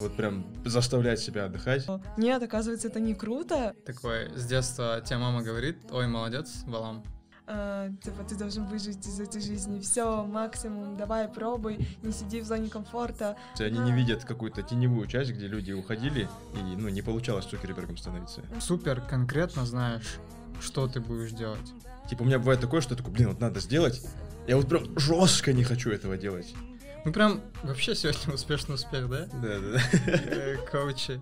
Вот прям заставлять себя отдыхать. Нет, оказывается, это не круто. Такой, с детства тебе мама говорит, ой, молодец, Балам. А, типа, ты должен выжить из этой жизни. Все, максимум, давай, пробуй, не сиди в зоне комфорта. Они не видят какую-то теневую часть, где люди уходили, и ну, не получалось Цукербергом становиться. Супер конкретно знаешь, что ты будешь делать. Типа, у меня бывает такое, что я такой, блин, вот надо сделать. Я вот прям жестко не хочу этого делать. Мы прям вообще сегодня успешный успех, да? Да, да, да. Э, Коучи.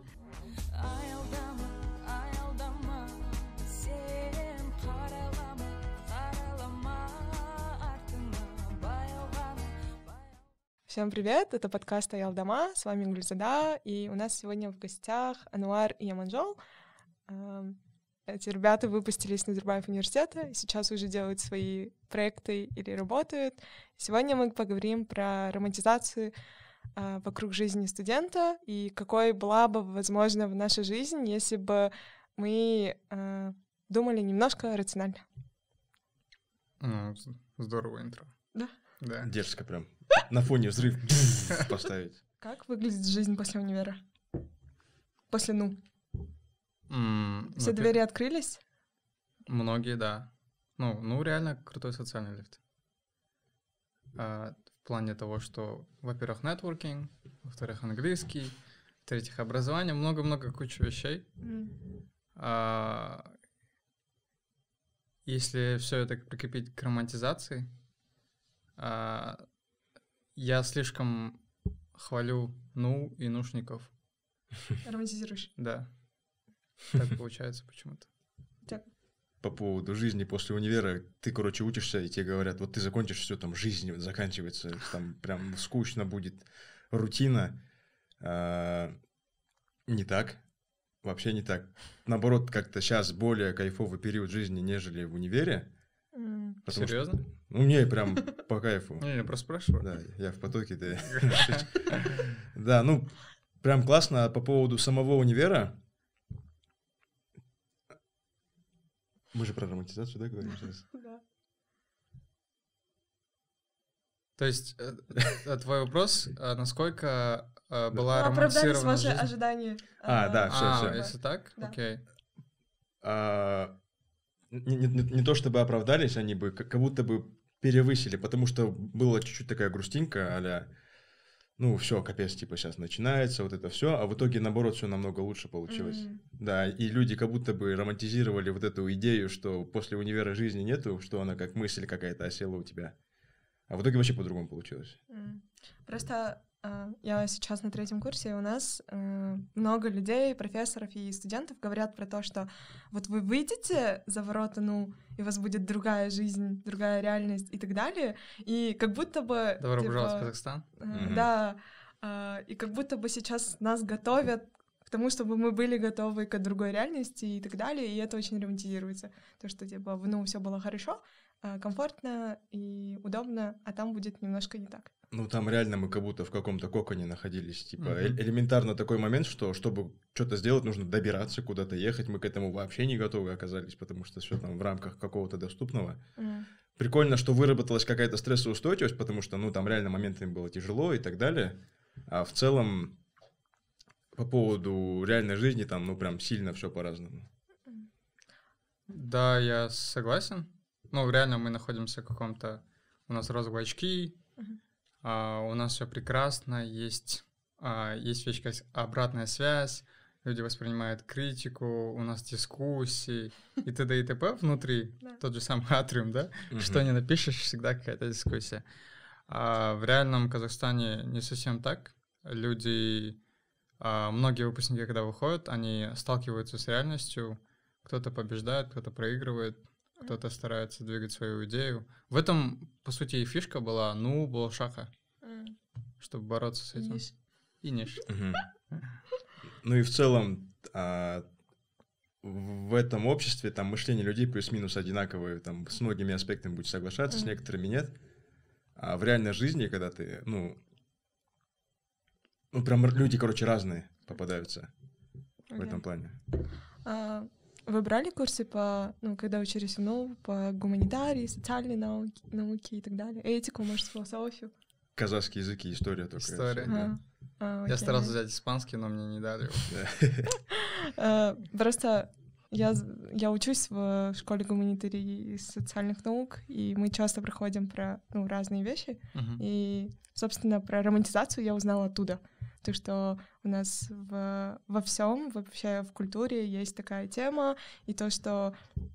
Всем привет, это подкаст Аялдама, с вами Гульзада, и у нас сегодня в гостях Ануар и Яманжол. Эти ребята выпустились из Назарбаев университета, и сейчас уже делают свои проекты или работают. Сегодня мы поговорим про романтизацию э, вокруг жизни студента и какой была бы, возможно, в нашей жизни, если бы мы э, думали немножко рационально. Ну, здорово интро. Да? Да. Дерзко прям. На фоне взрыв поставить. Как выглядит жизнь после универа? После «ну». М, Все двери открылись? Многие, да. Ну, ну, реально крутой социальный лифт. А, в плане того, что, во-первых, нетворкинг, во-вторых, английский, в-третьих, образование, много-много куча вещей. А, если все это прикрепить к романтизации, а, я слишком хвалю ну и нушников. Романтизируешь. Да. Так получается почему-то. По поводу жизни после универа, ты, короче, учишься, и тебе говорят, вот ты закончишь все, там жизнь заканчивается, там прям скучно будет, рутина. А, Не так. Вообще не так. Наоборот, как-то сейчас более кайфовый период жизни, нежели в универе. Потому что- Серьезно? Ну, мне прям по кайфу. Не, я просто спрашиваю. Да, я в потоке, да. Да, ну, прям классно. А по поводу самого универа... Мы же про романтизацию, да, говорим сейчас? Да. То есть, э, э, твой вопрос, э, насколько была Ну, Оправдались романтизирована ваши ожидания. А, да, всё, А, всё. если так, окей. А, Не не- не- то чтобы оправдались, они бы как как будто бы перевысили, потому что была чуть-чуть такая грустинка, а ну, все, капец, типа, сейчас начинается, вот это все, а в итоге, наоборот, все намного лучше получилось. М. Да, и люди как будто бы романтизировали вот эту идею, что после универа жизни нету, что она как мысль какая-то осела у тебя. А в итоге вообще по-другому получилось. М. Просто я сейчас на третьем курсе, и у нас э, много людей, профессоров и студентов говорят про то, что вот вы выйдете за ворота, ну, и у вас будет другая жизнь, другая реальность и так далее, и как будто бы... Добро типа, пожаловать в Казахстан. э. Да, э, и как будто бы сейчас нас готовят к тому, чтобы мы были готовы к другой реальности и так далее, и это очень романтизируется. То, что, типа, ну, все было хорошо, э, комфортно и удобно, а там будет немножко не так. Ну, там реально мы как будто в каком-то коконе находились. Типа, э- элементарно такой момент, что чтобы что-то сделать, нужно добираться, куда-то ехать. Мы к этому вообще не готовы оказались, потому что все там в рамках какого-то доступного. М. Прикольно, что выработалась какая-то стрессоустойчивость, потому что, ну, там реально моментами было тяжело и так далее. А в целом, по поводу реальной жизни, там, ну, прям сильно все по-разному. Да, я согласен. Ну, реально мы находимся в каком-то... У нас розовые очки. А, у нас все прекрасно, есть, а, есть вещь, как обратная связь, люди воспринимают критику, у нас дискуссии и т.д. и т.п. внутри, Да. тот же самый атриум, да? Что не напишешь, всегда какая-то дискуссия. А в реальном Казахстане не совсем так. Люди, а, многие выпускники, когда выходят, они сталкиваются с реальностью. Кто-то побеждает, кто-то проигрывает, кто-то старается двигать свою идею. В этом, по сути, и фишка была, ну, был шаха, чтобы бороться с этим. И ниш. Ну и в целом а, в этом обществе там мышление людей плюс-минус одинаковое, там с многими аспектами будешь соглашаться, с некоторыми нет. А в реальной жизни, когда ты, ну, ну прям люди, короче, разные попадаются в этом плане. А, Вы брали курсы по, ну, когда учились в НУ, по гуманитарии, социальной науке, науке и так далее? Этику, может, философию? Казахский язык и история только. История. да. А, А, Я старался взять испанский, но мне не дали. Э, Просто я, я учусь в школе гуманитарии и социальных наук, и мы часто проходим про ну, разные вещи. Мгм. И, собственно, про романтизацию я узнала оттуда. То, что у нас в, во всем, вообще в культуре есть такая тема, и то, что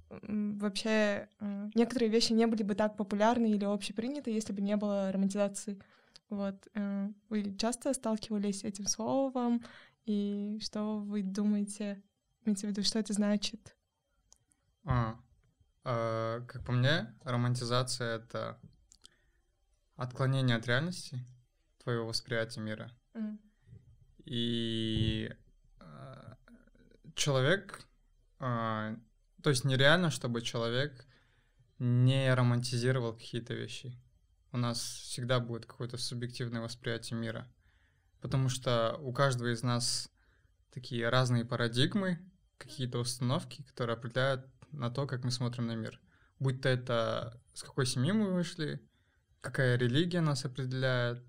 вообще м, некоторые вещи не были бы так популярны или общеприняты, если бы не было романтизации. Вот. э, Вы часто сталкивались с этим словом, и что вы думаете, имеется в виду, что это значит? А, а, как по мне, романтизация — это отклонение от реальности, твоего восприятия мира. М, И а, человек, а, то есть нереально, чтобы человек не романтизировал какие-то вещи. У нас всегда будет какое-то субъективное восприятие мира, потому что у каждого из нас такие разные парадигмы, какие-то установки, которые определяют на то, как мы смотрим на мир. Будь то это с какой семьи мы вышли, какая религия нас определяет,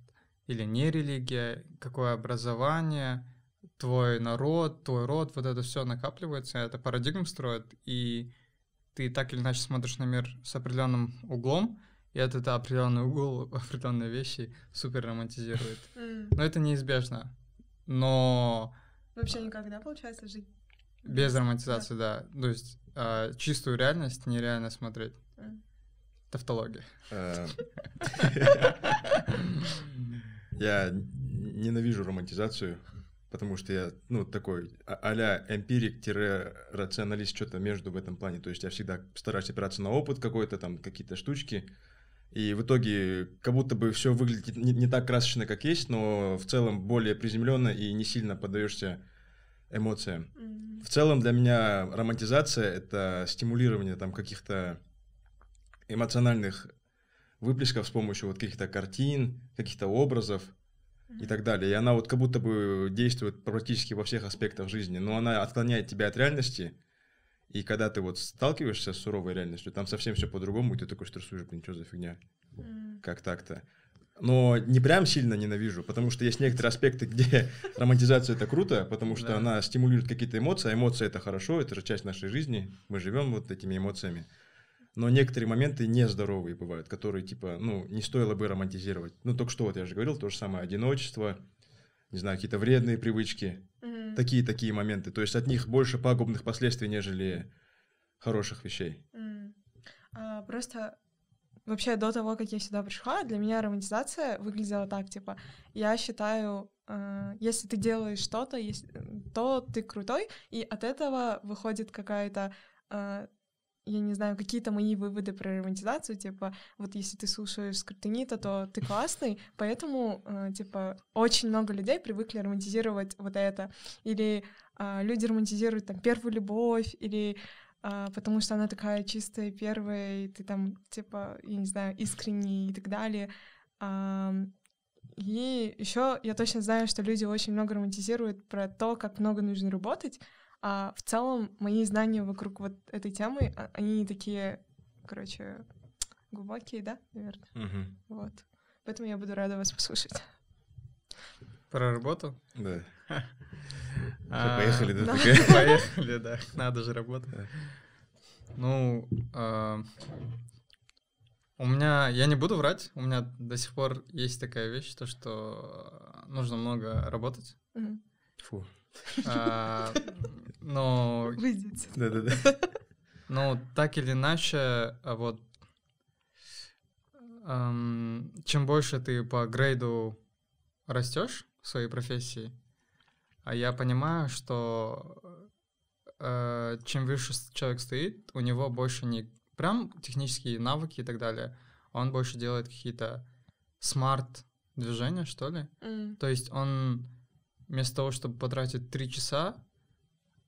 или не религия, какое образование, твой народ, твой род, вот это все накапливается, это парадигм строит, и ты так или иначе смотришь на мир с определенным углом, и этот определенный угол, определенные вещи супер романтизирует. Но это неизбежно. Но Вообще никогда, получается, жить? Без романтизации, да. То есть а, чистую реальность нереально смотреть. Тавтология. Э, Я ненавижу романтизацию, потому что я, ну, такой а- а-ля эмпирик-рационалист, что-то между в этом плане. То есть я всегда стараюсь опираться на опыт какой-то, там, какие-то штучки. И в итоге как будто бы все выглядит не, не так красочно, как есть, но в целом более приземленно и не сильно поддаешься эмоциям. М. В целом для меня романтизация — это стимулирование там каких-то эмоциональных выплесков с помощью вот каких-то картин, каких-то образов и так далее. И она вот как будто бы действует практически во всех аспектах жизни, но она отклоняет тебя от реальности, и когда ты вот сталкиваешься с суровой реальностью, там совсем все по-другому, и ты такой стрессуешь, блин, что за фигня, М. как так-то. Но не прям сильно ненавижу, потому что есть некоторые аспекты, где романтизация это круто, потому что Да. она стимулирует какие-то эмоции, а эмоции это хорошо, это же часть нашей жизни, мы живем вот этими эмоциями. Но некоторые моменты нездоровые бывают, которые типа, ну, не стоило бы романтизировать. Ну, только что вот я же говорил, то же самое одиночество, не знаю, какие-то вредные привычки, М. такие-такие моменты. То есть от них больше пагубных последствий, нежели хороших вещей. М. А, Просто вообще до того, как я сюда пришла, для меня романтизация выглядела так, типа, я считаю, э, если ты делаешь что-то, то ты крутой, и от этого выходит какая-то, э, я не знаю, какие-то мои выводы про романтизацию, типа, вот если ты слушаешь скриптонита, то ты классный, поэтому, э, типа, очень много людей привыкли романтизировать вот это, или а, люди романтизируют там первую любовь, или а, потому что она такая чистая, первая, и ты там, типа, я не знаю, искренний и так далее. Ам, И еще я точно знаю, что люди очень много романтизируют про то, как много нужно работать, а в целом мои знания вокруг вот этой темы, а- они такие, короче, глубокие, да, наверное, вот. Поэтому я буду рада вас послушать. Про работу? Да. А, поехали, да? Поехали, да. Надо же работать. Ну, а, у меня, я не буду врать, у меня до сих пор есть такая вещь, то что нужно много работать. Фу. А, Но, Выйдите. Да-да-да. но так или иначе, вот чем больше ты по грейду растешь своей профессии, а я понимаю, что э, чем выше человек стоит, у него больше не прям технические навыки и так далее, он больше делает какие-то смарт движения, что ли. М. То есть он вместо того, чтобы потратить три часа,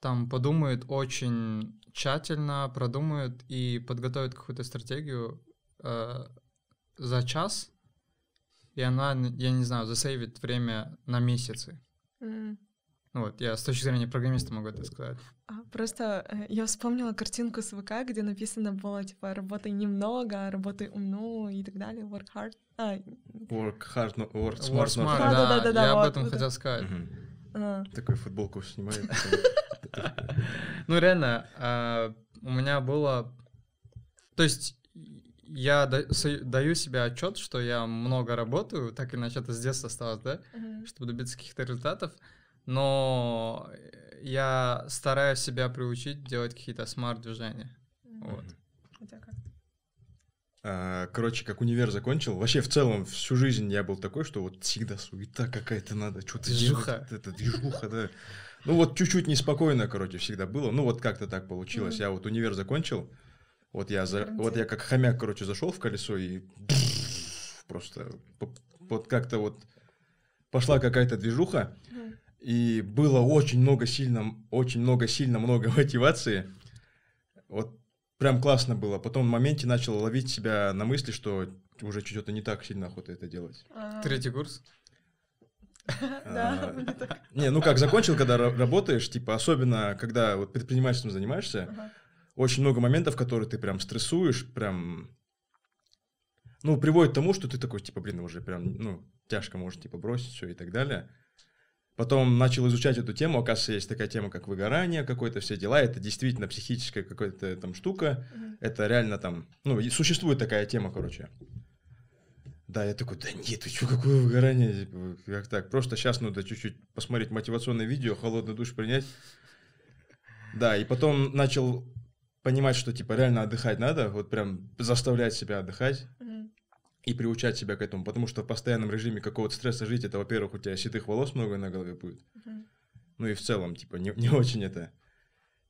там подумает очень тщательно, продумает и подготовит какую-то стратегию э, за час, и она, я не знаю, засейвит время на месяцы. Ну вот, я с точки зрения программиста могу это сказать. А, просто э, я вспомнила картинку с ВК, где написано было, типа, работай немного, работай умно и так далее, work hard. А, Work hard, no, work smart, Work not smart, hard. Да, да, да, да, я вот, об этом вот хотел сказать. Мгм. а, Такую футболку снимает. Ну, реально, а, у меня было... То есть я даю себе отчет, что я много работаю, так иначе это с детства осталось, да, мгм. чтобы добиться каких-то результатов, но я стараюсь себя приучить делать какие-то смарт-движения. Вот. У тебя как? А, Короче, как универ закончил, вообще в целом всю жизнь я был такой, что вот всегда суета какая-то надо, что-то Движуха. делать. Это движуха, да. Ну вот чуть-чуть неспокойно, короче, всегда было. Ну вот как-то так получилось. Мгм. Я вот универ закончил, вот я, за, вот я как хомяк, короче, зашел в колесо и просто вот как-то вот пошла какая-то движуха, и было очень много сильно, очень много сильно много мотивации. Вот прям классно было. Потом в моменте начал ловить себя на мысли, что уже что-то не так сильно охота это делать. А, Третий курс? Да, А. Не, ну как, закончил, когда ра- работаешь, типа, особенно, когда вот предпринимательством занимаешься. Очень много моментов, которые ты прям стрессуешь, прям, ну, приводит к тому, что ты такой, типа, блин, уже прям, ну, тяжко может, типа, бросить все и так далее. Потом начал изучать эту тему, оказывается, есть такая тема, как выгорание, какое-то все дела, это действительно психическая какая-то там штука, Мгм. это реально там, ну, существует такая тема, короче. Да, я такой, да нет, ты что, какое выгорание, типа, как так, просто сейчас надо чуть-чуть посмотреть мотивационное видео, холодный душ принять. Да, и потом начал понимать, что, типа, реально отдыхать надо, вот прям заставлять себя отдыхать Мгм. и приучать себя к этому, потому что в постоянном режиме какого-то стресса жить, это, во-первых, у тебя седых волос много на голове будет, Мгм. ну и в целом, типа, не, не очень это.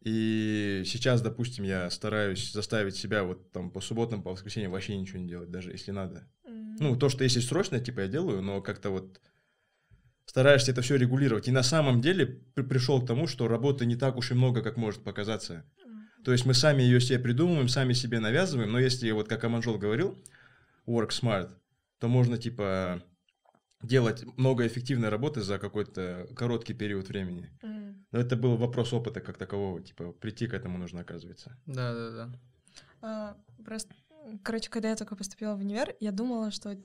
И сейчас, допустим, я стараюсь заставить себя вот там по субботам, по воскресеньям вообще ничего не делать, даже если надо. М. Ну, то, что если срочно, типа, я делаю, но как-то вот стараешься это все регулировать. И на самом деле при- пришел к тому, что работы не так уж и много, как может показаться. То есть мы сами ее себе придумываем, сами себе навязываем, но если, вот как Аманжол говорил, work smart, то можно, типа, делать много эффективной работы за какой-то короткий период времени. М. Но это был вопрос опыта как такового, типа, прийти к этому нужно, оказывается. Да-да-да. А, Просто, короче, когда я только поступила в универ, я думала, что,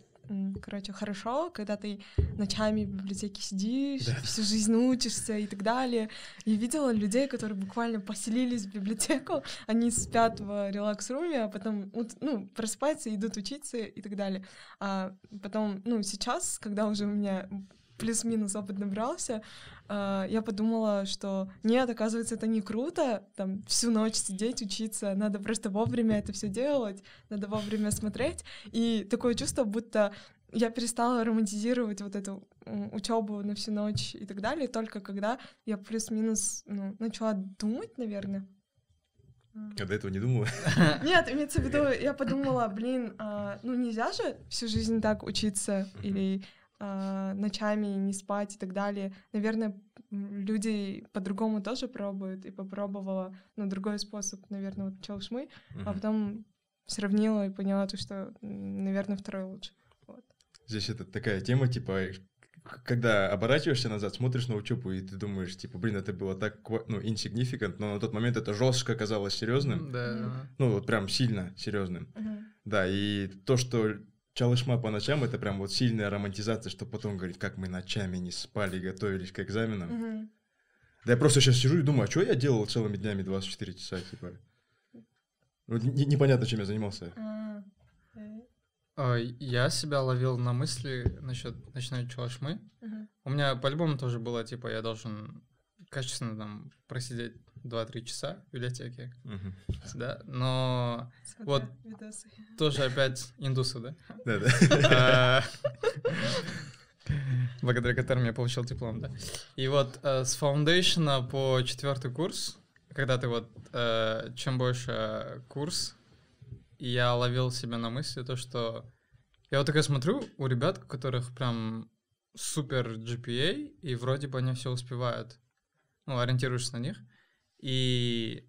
короче, хорошо, когда ты ночами в библиотеке сидишь, Да. всю жизнь учишься и так далее. Я видела людей, которые буквально поселились в библиотеку, они спят в релакс-руме, а потом, ну, просыпаются, идут учиться и так далее. А потом, ну, сейчас, когда уже у меня плюс-минус опыт набрался, а, я подумала, что нет, оказывается, это не круто, там всю ночь сидеть, учиться, надо просто вовремя это все делать, надо вовремя смотреть. И такое чувство, будто я перестала романтизировать вот эту учебу на всю ночь и так далее, только когда я плюс-минус ну, начала думать, наверное. Я до этого не думала. Нет, имеется в виду, я подумала, блин, а, ну нельзя же всю жизнь так учиться или ночами не спать и так далее. Наверное, люди по-другому тоже пробуют, и попробовала, ну, другой способ, наверное, вот челшмы, а Мгм. потом сравнила и поняла, то, что, наверное, второй лучше. Здесь это такая тема, типа, к- когда оборачиваешься назад, смотришь на учебу, и ты думаешь, типа, блин, это было так, ну, insignificant, но на тот момент это жестко казалось серьезным. Да. Ну, вот прям сильно серьезным. Мгм. Да, и то, что чалышма по ночам, это прям вот сильная романтизация, что потом говорит, как мы ночами не спали, готовились к экзаменам. Мгм. Да я просто сейчас сижу и думаю, а что я делал целыми днями 24 часа, типа? Вот не- непонятно, чем я занимался. А, э, А, Я себя ловил на мысли насчет ночной чалашмы. мгм. У меня по-любому тоже было, типа, я должен качественно там просидеть 2-3 часа в библиотеке, Мгм. да, но Смотря Вот. видосы. тоже опять индусы, да? Да-да. А, благодаря которым я получил диплом, да. И вот э, с фаундейшена по четвертый курс, когда ты вот э, чем больше курс, я ловил себя на мысли то, что я вот такой смотрю у ребят, у которых прям супер GPA, и вроде бы они все успевают. Ну, ориентируешься на них. И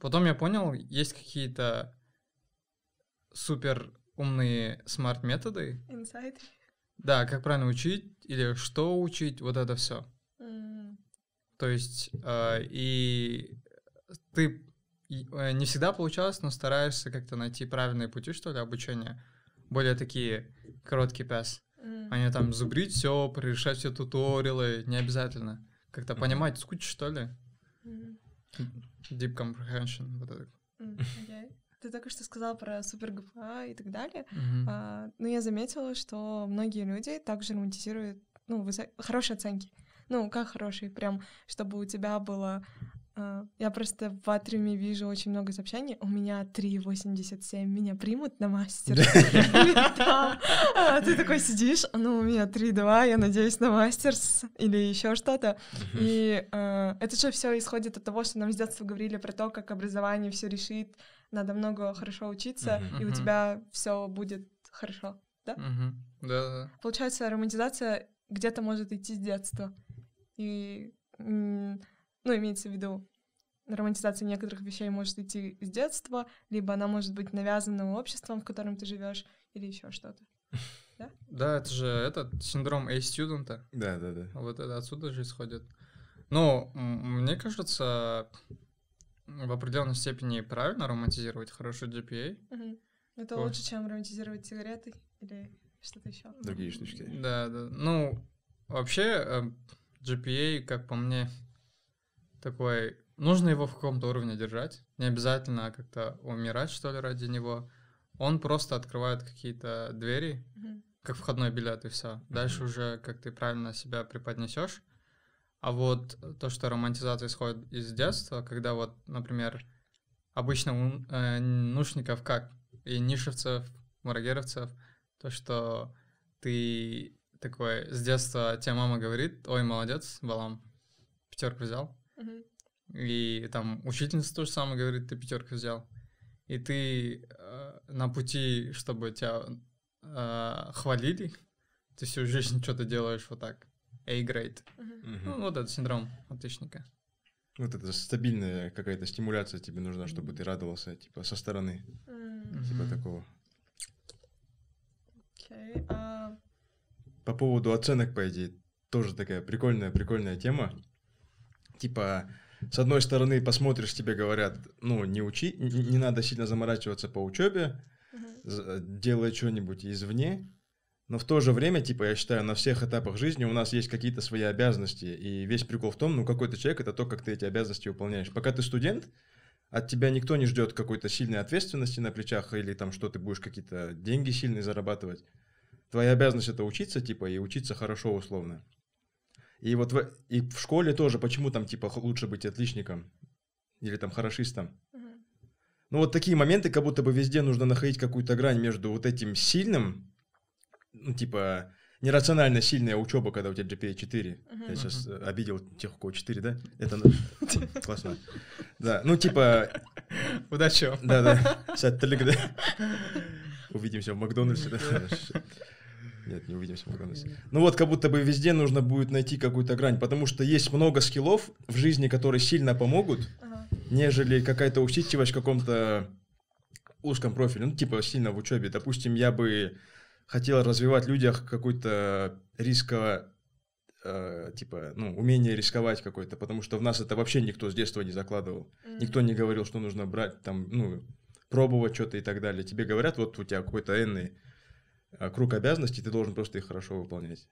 потом я понял, есть какие-то супер умные смарт-методы, Инсайд. да, как правильно учить или что учить, вот это все. М, То есть, э, и ты э, не всегда получалось, но стараешься как-то найти правильные пути, что ли, обучения. Более такие короткий пес. М. А не там зубрить все, решать все туториалы, не обязательно. Как-то Мгм. понимать суть, что ли. М. Deep comprehension. Вот это. Окей. Ты только что сказал про супер ГПА и так далее. Мгм. А, ну, я заметила, что многие люди также романтизируют, ну, высо- хорошие оценки. Ну, как хорошие, прям, чтобы у тебя было... а, я просто в Атриуме вижу очень много сообщений. У меня 3,87, меня примут на мастер. Да. А ты такой сидишь, ну, у меня 3,2, я надеюсь на мастерс или еще что-то. И это же все исходит от того, что нам с детства говорили про то, как образование все решит, надо много хорошо учиться, и у тебя все будет хорошо. Мгм. Да-да-да. Получается, романтизация где-то может идти с детства. И, ну, имеется в виду, романтизация некоторых вещей может идти с детства, либо она может быть навязана обществом, в котором ты живешь, или еще что-то. Да, это же этот синдром A-студента. Да, да, да. Вот это отсюда же исходит. Ну, мне кажется, в определенной степени правильно романтизировать хороший GPA. Мгм. Это Ой. лучше, чем романтизировать сигареты или что-то еще. Другие штучки. Да, да. Ну, вообще, э, GPA, как по мне, такой... Нужно его в каком-то уровне держать. Не обязательно как-то умирать, что ли, ради него. Он просто открывает какие-то двери, Мгм. как входной билет, и все. Дальше Мгм. уже как ты правильно себя преподнесешь. А вот то, что романтизация исходит из детства, когда вот, например, обычно у э, нушников как и нишевцев, марагеровцев, то, что ты такой с детства тебе мама говорит, ой, молодец, Балам, пятерку взял. И там учительница тоже самое говорит, ты пятерку взял. И ты э, на пути, чтобы тебя э, хвалили, ты всю жизнь что-то делаешь вот так. A-grade. Мгм. Ну, вот это синдром отличника. Вот это стабильная какая-то стимуляция тебе нужна, чтобы ты радовался, типа, со стороны, М, типа такого. Окей. а, По поводу оценок, по идее, тоже такая прикольная, прикольная тема. Типа, с одной стороны, посмотришь, тебе говорят, ну, не учи, не, не надо сильно заморачиваться по учебе, з- делай что-нибудь извне, но в то же время, типа, я считаю, на всех этапах жизни у нас есть какие-то свои обязанности, и весь прикол в том, ну, какой ты человек, это то, как ты эти обязанности выполняешь. Пока ты студент, от тебя никто не ждет какой-то сильной ответственности на плечах, или там, что ты будешь какие-то деньги сильные зарабатывать. Твоя обязанность это учиться, типа, и учиться хорошо условно. И вот в, и в школе тоже, почему там, типа, лучше быть отличником или там хорошистом? Ну, вот такие моменты, как будто бы везде нужно находить какую-то грань между вот этим сильным, ну, типа, нерационально сильная учеба, когда у тебя GPA 4. Я Мгм. сейчас э, обидел тех, у кого 4, да? Это классно. Да, ну, типа, Удачи вам. да-да, сәттілік, да? Увидимся в Макдональдсе, да? Нет, не увидимся в Макдональдсе. Ну вот, как будто бы везде нужно будет найти какую-то грань, потому что есть много скиллов в жизни, которые сильно помогут, Ага. нежели какая-то усидчивость в каком-то узком профиле, ну, типа сильно в учебе. Допустим, я бы хотел развивать в людях какой-то рисково, э, типа, ну, умение рисковать какое-то, потому что в нас это вообще никто с детства не закладывал. М. Никто не говорил, что нужно брать, там, ну, пробовать что-то и так далее. Тебе говорят, вот у тебя какой-то энный круг обязанностей, ты должен просто их хорошо выполнять.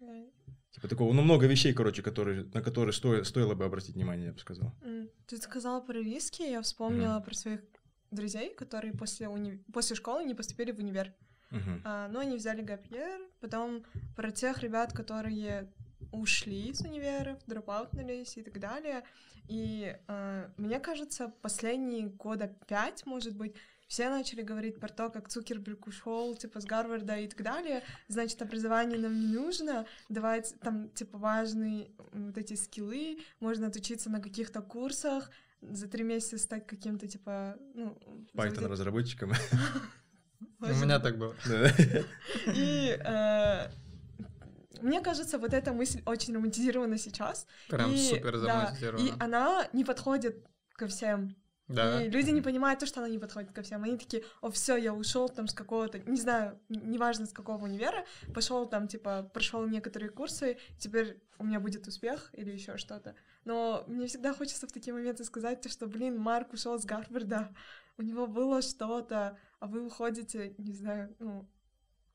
Окей. Типа такого, ну, много вещей, короче, которые, на которые сто, стоило бы обратить внимание, я бы сказал. М, Ты сказала про риски, я вспомнила про своих друзей, которые после, уни... после школы не поступили в универ. Мгм. А, ну, они взяли гапьер, потом про тех ребят, которые ушли из универов, дропаутнулись и так далее. И а, мне кажется, последние года пять, может быть, все начали говорить про то, как Цукерберг ушел, типа, с Гарварда и так далее. Значит, образование нам не нужно. Давать там, типа, важные вот эти скиллы. Можно отучиться на каких-то курсах, за три месяца стать каким-то, типа, ну... Python заводить- разработчиком. У меня так было. И э, мне кажется, вот эта мысль очень романтизирована сейчас. Прям и, супер да. И она не подходит ко всем. Да. И люди не понимают то, что она не подходит ко всем. Они такие, о, все, я ушел там с какого-то, не знаю, неважно с какого универа, пошел там, типа, прошел некоторые курсы, теперь у меня будет успех или еще что-то. Но мне всегда хочется в такие моменты сказать, то, что, блин, Марк ушел с Гарварда, у него было что-то, а вы уходите, не знаю, ну,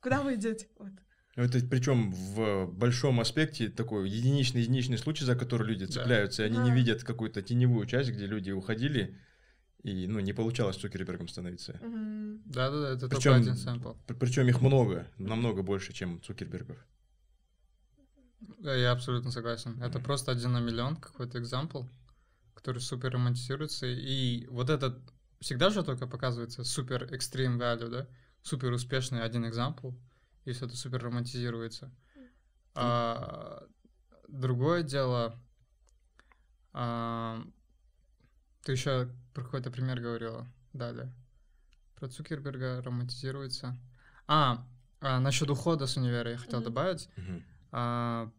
куда вы идете? Вот. Это причем в большом аспекте такой единичный единичный случай, за который люди Да. цепляются, и они не Да. видят какую-то теневую часть, где люди уходили, и ну, не получалось Цукербергом становиться. Да-да-да, это Причём- только один сэмпл. Причем их много, намного больше, чем Цукербергов. Да, я абсолютно согласен. Это Мгм. просто один на миллион какой-то экзампл, который супер романтизируется. И вот этот всегда же только показывается супер экстрим value, да? Супер успешный один экзампл, и все это супер романтизируется. А, другое дело, а, ты еще про какой-то пример говорила далее. Про Цукерберга романтизируется. А, а насчет ухода с универа я хотел Мгм. добавить. Мгм. А,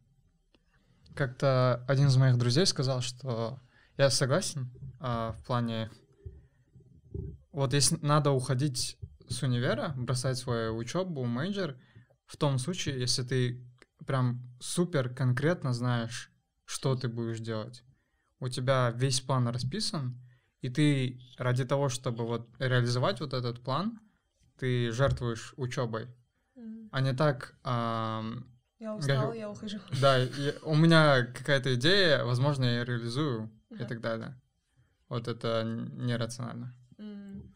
как-то один из моих друзей сказал, что я согласен а, в плане, вот если надо уходить с универа, бросать свою учебу, major, в том случае, если ты прям супер конкретно знаешь, что ты будешь делать. У тебя весь план расписан, и ты ради того, чтобы вот реализовать вот этот план, ты жертвуешь учебой, Мгм. а не так ам, Я устал, Я- я ухожу. да, и у меня какая-то идея, возможно, я реализую и Ага. так далее. Вот это нерационально. М.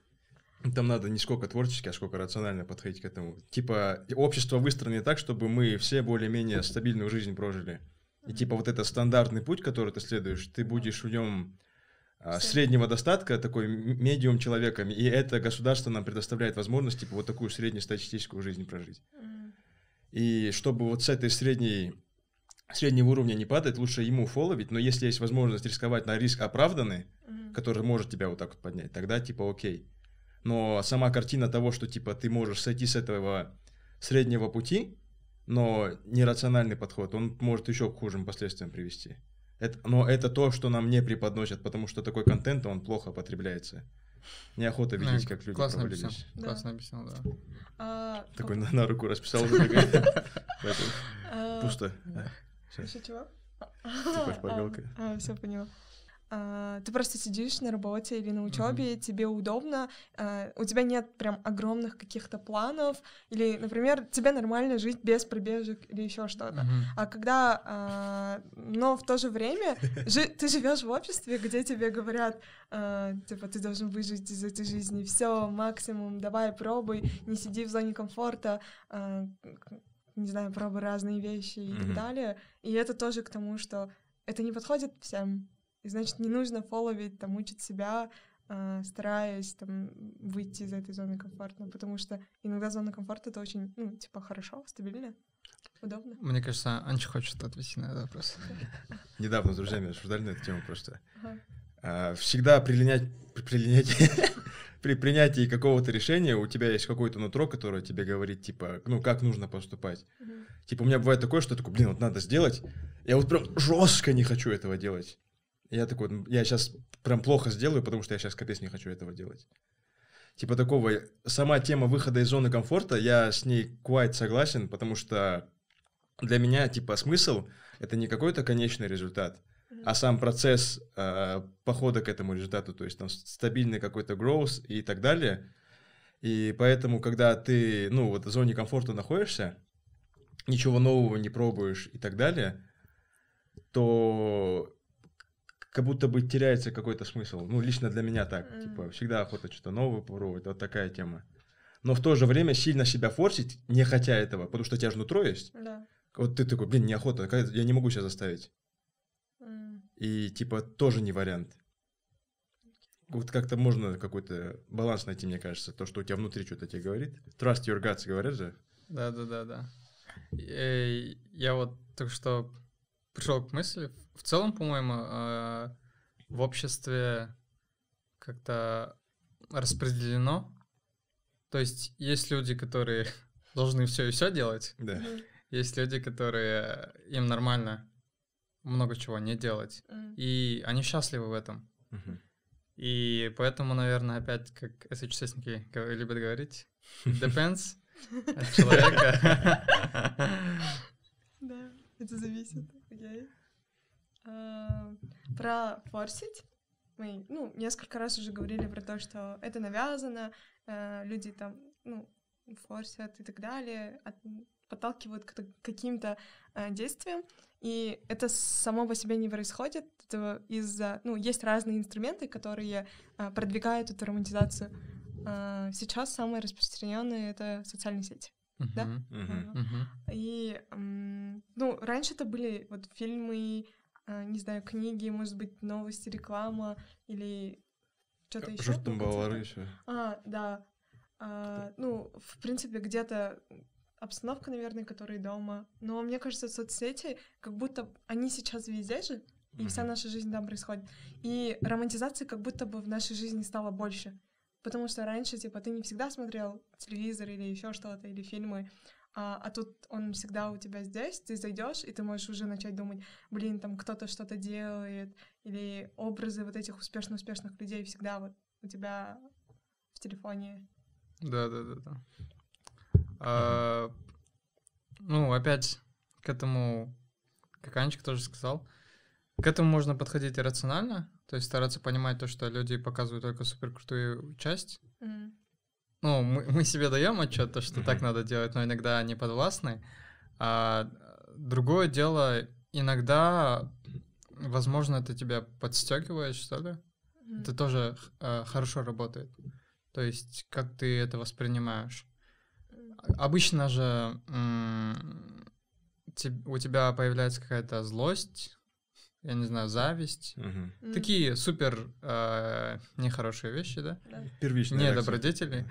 Там надо не сколько творчески, а сколько рационально подходить к этому. Типа, общество выстроено так, чтобы мы все более-менее стабильную жизнь прожили. И типа вот этот стандартный путь, который ты следуешь, ты будешь в нем а. Среднего достатка, такой медиум человеком, и это государство нам предоставляет возможность типа вот такую среднестатистическую жизнь прожить. М. И чтобы вот с этой средней среднего уровня не падать, лучше ему фоловить, но если есть возможность рисковать на риск оправданный, Мгм. который может тебя вот так вот поднять, тогда типа окей. Но сама картина того, что типа ты можешь сойти с этого среднего пути, но нерациональный подход, он может еще к хужим последствиям привести. Это, но это то, что нам не преподносят, потому что такой контент, он плохо потребляется. Неохота Ну, видеть, как люди Классно объяснил. провалились. Да. Классно объяснил, да. А, Такой на, на руку расписал. а, Пусто. Всё. Ещё чего? Типа шпаргалка. все поняла. А, ты просто сидишь на работе или на учебе, тебе удобно, а, у тебя нет прям огромных каких-то планов, или, например, тебе нормально жить без пробежек или еще что-то. Мгм. А когда, а, но в то же время ты живешь в обществе, где тебе говорят, типа, ты должен выжить из этой жизни, все, максимум, давай, пробуй, не сиди в зоне комфорта, не знаю, пробуй разные вещи и так далее. И это тоже к тому, что это не подходит всем. И значит, не нужно фолловить, там, учить себя, а, стараясь там выйти из этой зоны комфорта, потому что иногда зона комфорта это очень, ну, типа, хорошо, стабильно, удобно. Мне кажется, Анча хочет ответить на этот вопрос. Недавно с друзьями обсуждали на эту тему просто. А, Всегда при принятии, при принятии какого-то решения у тебя есть какое-то нутро, которое тебе говорит, типа, ну, как нужно поступать. Типа, у меня бывает такое, что я такой, блин, вот надо сделать. Я вот прям жестко не хочу этого делать. Я такой, «Ну, я сейчас прям плохо сделаю, потому что я сейчас капец не хочу этого делать. Типа такого, сама тема выхода из зоны комфорта, я с ней quite согласен, потому что для меня, типа, смысл — это не какой-то конечный результат, а сам процесс э, похода к этому результату, то есть там стабильный какой-то growth и так далее. И поэтому, когда ты, ну, вот в зоне комфорта находишься, ничего нового не пробуешь и так далее, то как будто бы теряется какой-то смысл. Ну, лично для меня так. Мгм. Типа, всегда охота что-то новое попробовать. Вот такая тема. Но в то же время сильно себя форсить, не хотя этого, потому что у тебя же нутро есть. Да. Вот ты такой, блин, неохота, я не могу себя заставить. М. И типа тоже не вариант. Вот как-то можно какой-то баланс найти, мне кажется, то, что у тебя внутри что-то тебе говорит. Trust your guts, говорят же. Да, да, да, да. И Я вот только что пришел к мысли. В целом, по-моему, э, в обществе как-то распределено. То есть есть люди, которые должны все и все делать. Да. Есть люди, которые им нормально много чего не делать. М. И они счастливы в этом. И поэтому, наверное, опять, как СХСники любят говорить, depends от человека. Да, это зависит. Окей. А, Про форсить мы, ну, несколько раз уже говорили про то, что это навязано, э, люди там, ну, форсят и так далее, подталкивают к каким-то э, действиям, и это само по себе не происходит из-за, ну, есть разные инструменты, которые э, продвигают эту романтизацию. Э, Сейчас самые распространенные это социальные сети. Да? Мгм. Мгм. Мгм. И, ну, раньше это были вот фильмы, а, не знаю, книги, может быть, новости, реклама или что-то еще. Жurt там балары еще. А, да. А, ну, в принципе, где-то обстановка, наверное, которая дома. Но мне кажется, соцсети, как будто они сейчас везде же, и вся наша жизнь там происходит. И романтизации как будто бы в нашей жизни стало больше. Потому что раньше, типа, ты не всегда смотрел телевизор или еще что-то, или фильмы, а, а тут он всегда у тебя здесь, ты зайдешь, и ты можешь уже начать думать, блин, там кто-то что-то делает, или образы вот этих успешно-успешных людей всегда вот у тебя в телефоне. Да, да, да, да. А, ну, опять к этому, как Анечка тоже сказал, к этому можно подходить рационально, то есть стараться понимать то, что люди показывают только суперкрутую часть. М. Ну, мы, мы себе даем отчет, то, что так Мгм. надо делать, но иногда они подвластны. А другое дело, иногда, возможно, это тебя подстегивает, что ли. М. Это тоже э, хорошо работает. То есть, как ты это воспринимаешь. Обычно же м, у тебя появляется какая-то злость, я не знаю, зависть. М. Такие супер э, нехорошие вещи, да? Да. Первичная Не реакция. добродетели.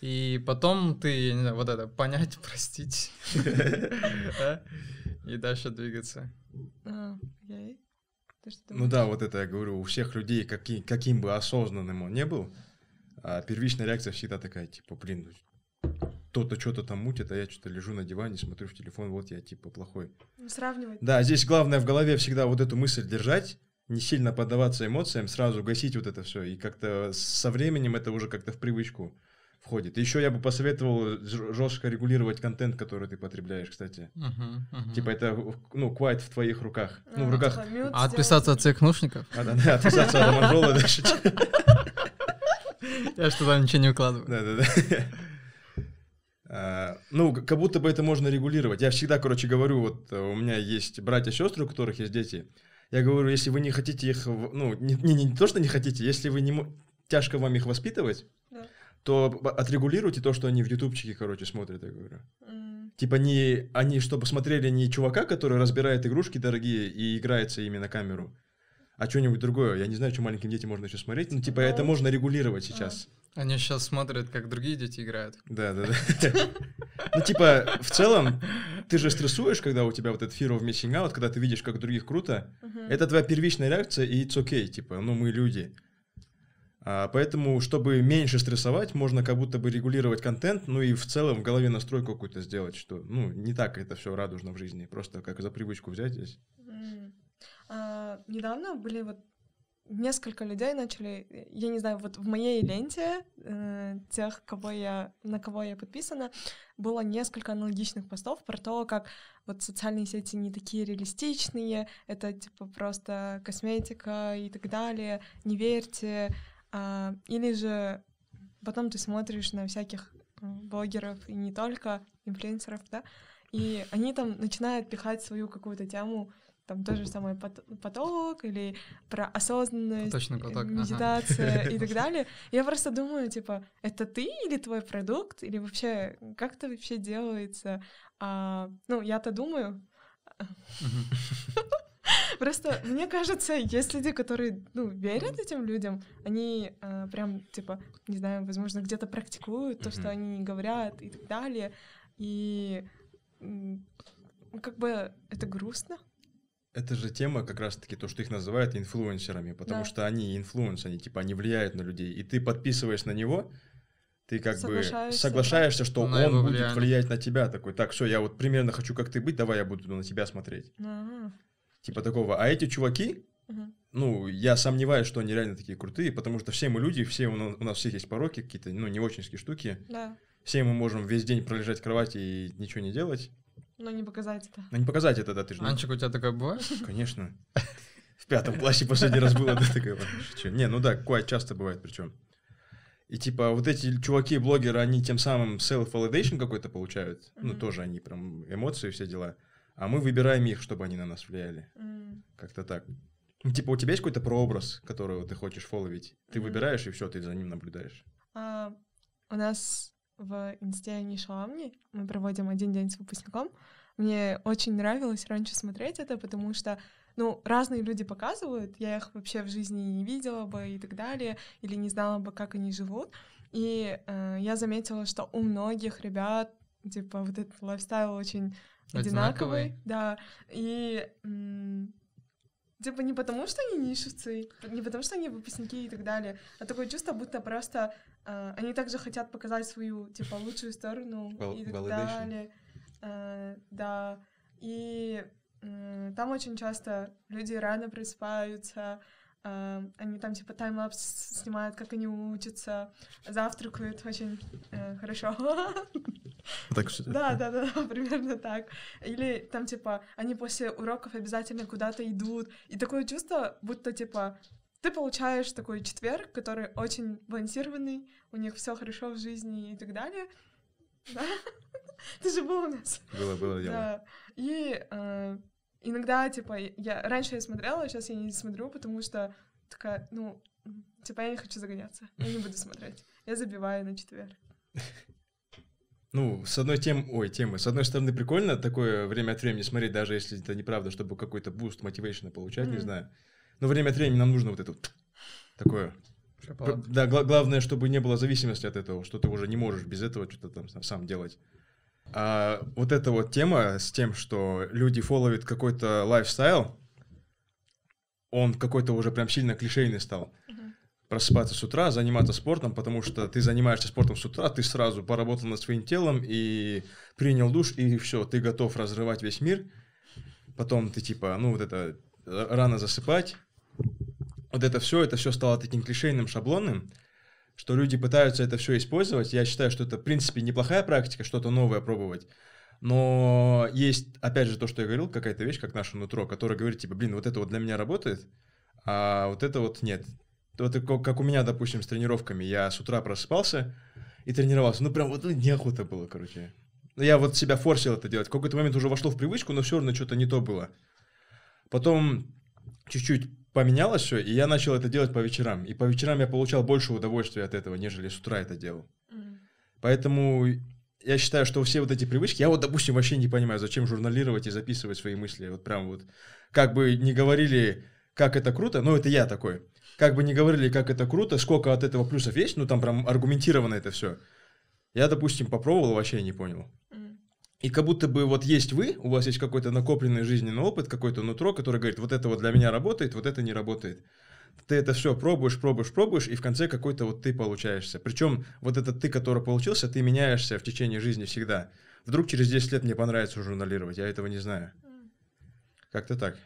И потом ты, я не знаю, вот это, понять, простить. И дальше двигаться. А, Ну да, вот это я говорю, у всех людей, каки- каким бы осознанным он не был, а первичная реакция всегда такая, типа, блин, кто-то что-то там мутит, а я что-то лежу на диване, смотрю в телефон, вот я типа плохой. Ну, Сравнивать. Да, здесь главное в голове всегда вот эту мысль держать, не сильно поддаваться эмоциям, сразу гасить вот это все. И как-то со временем это уже как-то в привычку входит. Еще я бы посоветовал жестко регулировать контент, который ты потребляешь, кстати. Мгм, мгм. Типа это, ну, quite в твоих руках. Ну, в А, руках... А отписаться от всех наушников? А, да, да, отписаться от Аманжола дальше. Я что там ничего не выкладываю. Да-да-да. А, Ну, г- как будто бы это можно регулировать. Я всегда, короче, говорю, вот э, у меня есть братья сестры, у которых есть дети. Я говорю, если вы не хотите их, ну, не, не, не то, что не хотите, если вы не тяжко вам их воспитывать, Да. то отрегулируйте то, что они в ютубчике, короче, смотрят, я говорю. Типа не, они чтобы смотрели не чувака, который разбирает игрушки дорогие и играется ими на камеру, а что-нибудь другое. Я не знаю, что маленьким детям можно еще смотреть. Ну, типа, Ну, это можно регулировать сейчас. Они сейчас смотрят, как другие дети играют. Да, да, да. Ну, типа, в целом, ты же стрессуешь, когда у тебя вот этот fear of missing out, когда ты видишь, как других круто. Это твоя первичная реакция, и it's okay, типа, ну, мы люди. А, поэтому, чтобы меньше стрессовать, можно как будто бы регулировать контент, ну и в целом в голове настройку какую-то сделать, что, ну, не так это все радужно в жизни, просто как за привычку взять здесь. А, недавно были вот несколько людей начали, э, я не знаю, вот в моей ленте э, тех, кого я, на кого я подписана, было несколько аналогичных постов про то, как вот социальные сети не такие реалистичные, это типа просто косметика и так далее, не верьте. А, или же потом ты смотришь на всяких э, блогеров и не только инфлюенсеров, да, и они там начинают пихать свою какую-то тему, там то же самое пот- поток или про осознанность, э, поток, ага. медитация и так далее. Я просто думаю, типа, это ты или твой продукт, или вообще, как это вообще делается? А, ну, я-то думаю. Просто мне кажется, есть люди, которые, ну, верят этим людям, они э, прям, типа, не знаю, возможно, где-то практикуют то, что они говорят и так далее. И как бы это грустно. Это же тема как раз-таки то, что их называют инфлюенсерами, потому Да. что они influence, они типа, они влияют на людей, и ты подписываешь на него, ты как бы Соглашаешься, что На он будет влияние. влиять на тебя, такой, так, все, я вот примерно хочу, как ты быть, давай я буду на тебя смотреть. Ага. Типа такого. А эти чуваки, Мгм. ну, я сомневаюсь, что они реально такие крутые, потому что все мы люди, все у нас, у нас всех есть пороки какие-то, ну, не очень штуки. Да. Все мы можем весь день пролежать в кровати и ничего не делать. Но не показать это. Но не показать это, да, ты же... Анчик, у тебя такое бывает? Конечно. В пятом классе последний раз было, да, такое. Не, ну да, кое часто бывает причем. И типа вот эти чуваки-блогеры, они тем самым self-validation какой-то получают. Ну, тоже они прям эмоции, все дела. А мы выбираем их, чтобы они на нас влияли. Как-то так. Ну, Типа у тебя есть какой-то прообраз, которого ты хочешь фолловить? Ты выбираешь, и все, ты за ним наблюдаешь. а, у нас в инсте не шаламни мы проводим один день с выпускником. Мне очень нравилось раньше смотреть это, потому что ну, разные люди показывают, я их вообще в жизни не видела бы и так далее, или не знала бы, как они живут. И э, я заметила, что у многих ребят, типа, вот этот лайфстайл очень одинаковый, Одинаковый. да. И м, типа не потому, что они нишевцы, не потому, что они выпускники и так далее, а такое чувство, будто просто э, они также хотят показать свою, типа, лучшую сторону и так validation. далее. Э, да. И там очень часто люди рано просыпаются, э, они там типа таймлапс снимают, как они учатся, завтракают очень э, хорошо. Так что... Да, да, да, примерно так. Или там, типа, они после уроков обязательно куда-то идут. И такое чувство, будто, типа, ты получаешь такой четверг, который очень балансированный, у них все хорошо в жизни и так далее. Да? Ты же был у нас. Было, было дело. Да. И э, иногда, типа, я раньше я смотрела, сейчас я не смотрю, потому что такая, ну, типа, я не хочу загоняться. Я не буду смотреть. Я забиваю на четверг. Ну, с одной тем, ой, темы. С одной стороны, прикольно такое время от времени смотреть, даже если это неправда, чтобы какой-то boost motivation а получать, не Мгм. знаю. Но время от времени нам нужно вот это вот такое. Шоколад. Да, гла- главное, чтобы не было зависимости от этого, что ты уже не можешь без этого что-то там сам- сам делать. А вот эта вот тема с тем, что люди фолловят какой-то лайфстайл, он какой-то уже прям сильно клишейный стал. Мгм. Просыпаться с утра, заниматься спортом, потому что ты занимаешься спортом с утра, ты сразу поработал над своим телом и принял душ, и все, ты готов разрывать весь мир. Потом ты типа, ну вот это, э, рано засыпать. Вот это все, это все стало таким клишейным, шаблонным, что люди пытаются это все использовать. Я считаю, что это, в принципе, неплохая практика, что-то новое пробовать. Но есть, опять же, то, что я говорил, какая-то вещь, как наше нутро, которая говорит, типа, блин, вот это вот для меня работает, а вот это вот нет. Вот как у меня, допустим, с тренировками. Я с утра просыпался и тренировался. Ну, прям вот ну, неохота было, короче. Ну, Я вот себя форсил это делать. В какой-то момент уже вошло в привычку, но все равно что-то не то было. Потом чуть-чуть поменялось все, и я начал это делать по вечерам. И по вечерам я получал больше удовольствия от этого, нежели с утра это делал. М. Поэтому я считаю, что все вот эти привычки, я вот, допустим, вообще не понимаю, зачем журналировать и записывать свои мысли. Вот прям вот, как бы не говорили, как это круто, но это я такой. Как бы не говорили, как это круто, сколько от этого плюсов есть, ну там прям аргументированно это все. Я, допустим, попробовал, вообще не понял. И как будто бы вот есть вы, у вас есть какой-то накопленный жизненный опыт, какой-то нутро, который говорит, вот это вот для меня работает, вот это не работает. Ты это все пробуешь, пробуешь, пробуешь, и в конце какой-то вот ты получаешься. Причем вот этот ты, который получился, ты меняешься в течение жизни всегда. Вдруг через 10 лет мне понравится журналировать, я этого не знаю. Как-то так.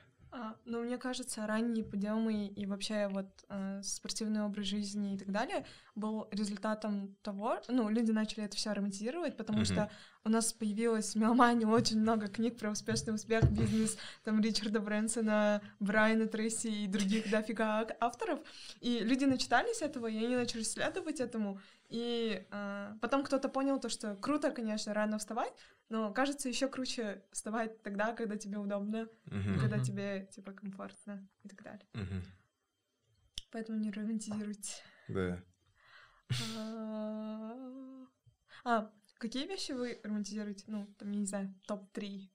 А, ну, мне кажется, ранние подъемы и вообще вот э, спортивный образ жизни и так далее был результатом того, ну, люди начали это все романтизировать, потому Мгм. что у нас появилось в меломане очень много книг про успешный успех, бизнес, там, Ричарда Брэнсона, Брайана Трейси и других дофига ак- авторов, и люди начитались этого, и они начали следовать этому, и э, потом кто-то понял то, что круто, конечно, рано вставать, но кажется еще круче вставать тогда, когда тебе удобно, Мгм. когда тебе, типа, комфортно и так далее. Мгм. Поэтому не романтизируйте. Да. А, А, какие вещи вы романтизируете? Ну, там, я не знаю, топ-3.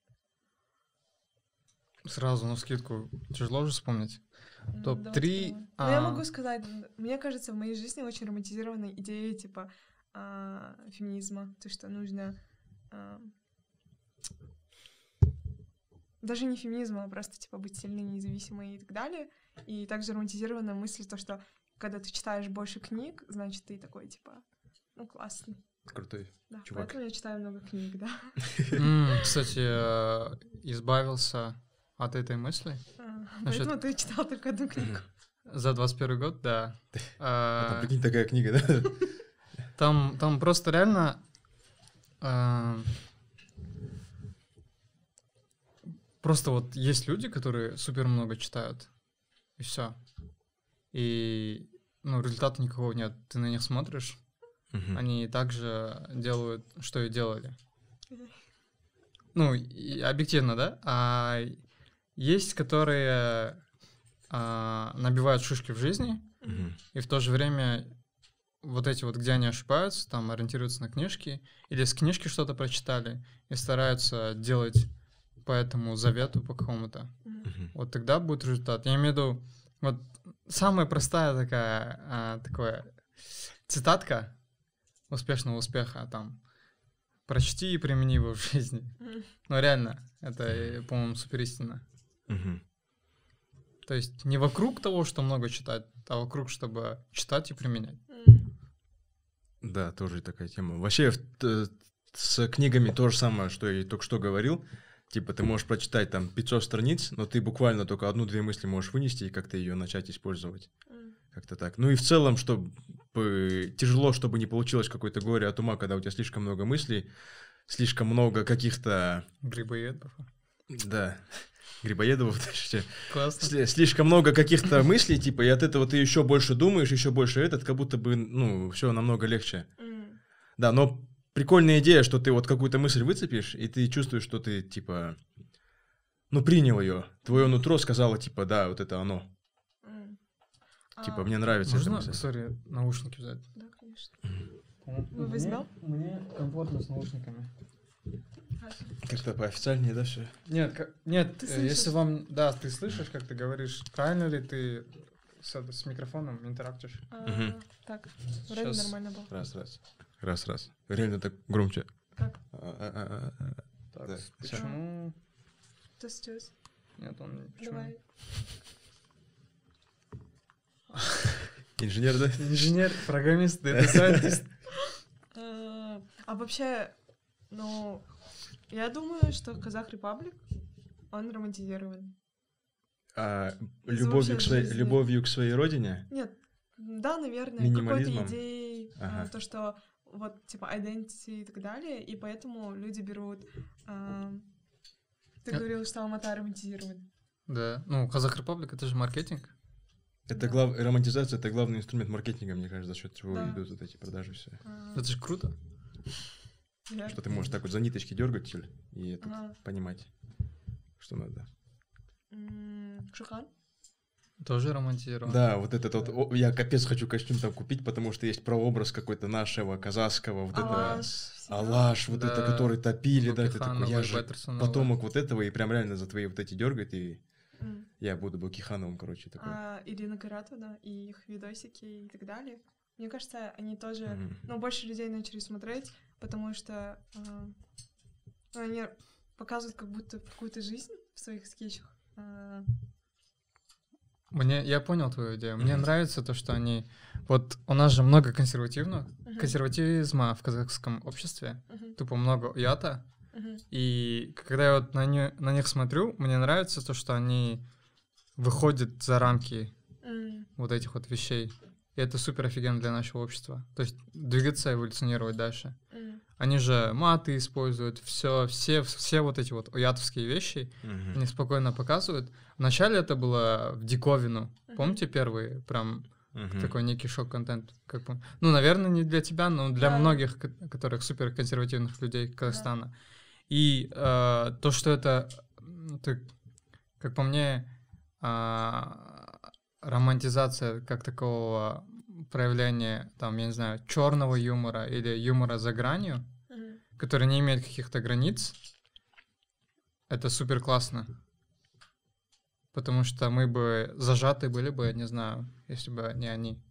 Сразу на скидку тяжело же вспомнить. Ну, Топ-3, давайте попробуем. Ну, я а- могу сказать, мне кажется, в моей жизни очень романтизирована идея, типа, а, феминизма. То, что нужно... а, Даже не феминизма, а просто, типа, быть сильной, независимой и так далее. И также романтизирована мысль, то, что когда ты читаешь больше книг, значит, ты такой, типа, ну, классный. Крутой. Да, Чувак. поэтому я читаю много книг, да. Кстати, э, избавился от этой мысли. А, Насчет- Поэтому ты читал только одну книгу. За 21 год, да. А там, А, прикинь, такая книга, да? Там, там просто реально а, просто вот есть люди, которые супер много читают, и все. И ну, результата никакого нет. Ты на них смотришь, Мгм. они также делают, что и делали. Ну, и объективно, да? А есть, которые а, набивают шишки в жизни, Мгм. и в то же время вот эти вот, где они ошибаются, там ориентируются на книжки, или с книжки что-то прочитали, и стараются делать по этому завету, по какому-то. Мгм. Вот тогда будет результат. Я имею в виду, вот самая простая такая, а, такая цитатка успешного успеха, там, прочти и примени его в жизни. Мгм. Ну, реально, это, по-моему, супер истина. Мгм. То есть не вокруг того, что много читать, а вокруг, чтобы читать и применять. Да, тоже такая тема. Вообще, т- с книгами то же самое, что я и только что говорил. Типа, ты можешь прочитать там 500 страниц, но ты буквально только одну-две мысли можешь вынести и как-то ее начать использовать. М. Как-то так. Ну и в целом, чтобы тяжело, чтобы не получилось какое-то горе от ума, когда у тебя слишком много мыслей, слишком много каких-то... Грибоедов. Да, Грибоедова точнее. Классно. Сли- слишком много каких-то мыслей, типа, и от этого ты еще больше думаешь, еще больше этот, как будто бы, ну, все намного легче. Да, но прикольная идея, что ты вот какую-то мысль выцепишь, и ты чувствуешь, что ты, типа, ну, принял ее. Твое нутро сказало, типа, да, вот это оно. Типа, А, мне нравится эта Можно, мысль. сори, наушники взять? Да, конечно. Мы Мне- возьмем? Мне комфортно с наушниками. Как-то поофициальнее, да, все? Нет, ка- нет, Ты э, если слышишь? вам, да, ты слышишь, как ты говоришь, правильно ли ты с, с микрофоном интерактишь? А, Мгм. Так, вроде Щас. нормально было. Раз, раз. Раз, раз. Реально так громче. Как? А-а-а-а. Так, Да. почему? Сейчас? Нет, он почему? Давай. Инженер, да? Инженер, программист, дата сайентист. Э, А вообще, ну, я думаю, что Казах Репаблик, он романтизирован. А, любовью, к своей, любовью к своей родине? Нет, да, наверное, какой-то идеей, а, Ага. то, что вот, типа, identity и так далее, и поэтому люди берут... а, Ты Э. говорил, что Алмата романтизирован. Да, ну, Казах Репаблик, это же маркетинг. Это Да. глав... романтизация это главный инструмент маркетинга, мне кажется, за счет чего Да. идут вот эти продажи все. А, Это же круто. Верно. Что ты можешь так вот за ниточки дергать или- и этот, Ага. понимать, что надо. М, Шухан? Тоже романтизировано. Да, вот этот вот, о, я капец хочу костюм там купить, потому что есть прообраз какой-то нашего казахского, вот это Алаш. всегда. Алаш, вот это, Да. который топили, да, ты такой, я же потомок вот этого, и прям реально за твои вот эти дергает, и М. я буду Букихановым, короче, такой. А Ирина Каратова и их видосики и так далее. Мне кажется, они тоже... Мгм. Ну, больше людей начали смотреть, потому что ну, они показывают как будто какую-то жизнь в своих скетчах. А, Мне, я понял твою идею. Мне Мгм. нравится то, что они... Вот у нас же много консервативного, мгм, консерватизма в казахском обществе. мгм, Тупо много ята. мгм, И когда я вот на, не- на них смотрю, мне нравится то, что они выходят за рамки м, вот этих вот вещей. И это супер офигенно для нашего общества. То есть двигаться, эволюционировать дальше. м, Они же маты используют, все, все, все вот эти вот ятовские вещи, Мгм. они спокойно показывают. Вначале это было в диковину. Мгм. Помните первые? Прям Мгм. такой некий шок-контент. Как бы. Ну, наверное, не для тебя, но для Да. многих, ко- которых супер консервативных людей Казахстана. И э, то, что это, ты- как по мне, а, романтизация как такого проявления, там, я не знаю, черного юмора или юмора за гранью, мгм. который не имеет каких-то границ, это супер классно. Потому что мы бы зажаты были бы, я не знаю, если бы не они.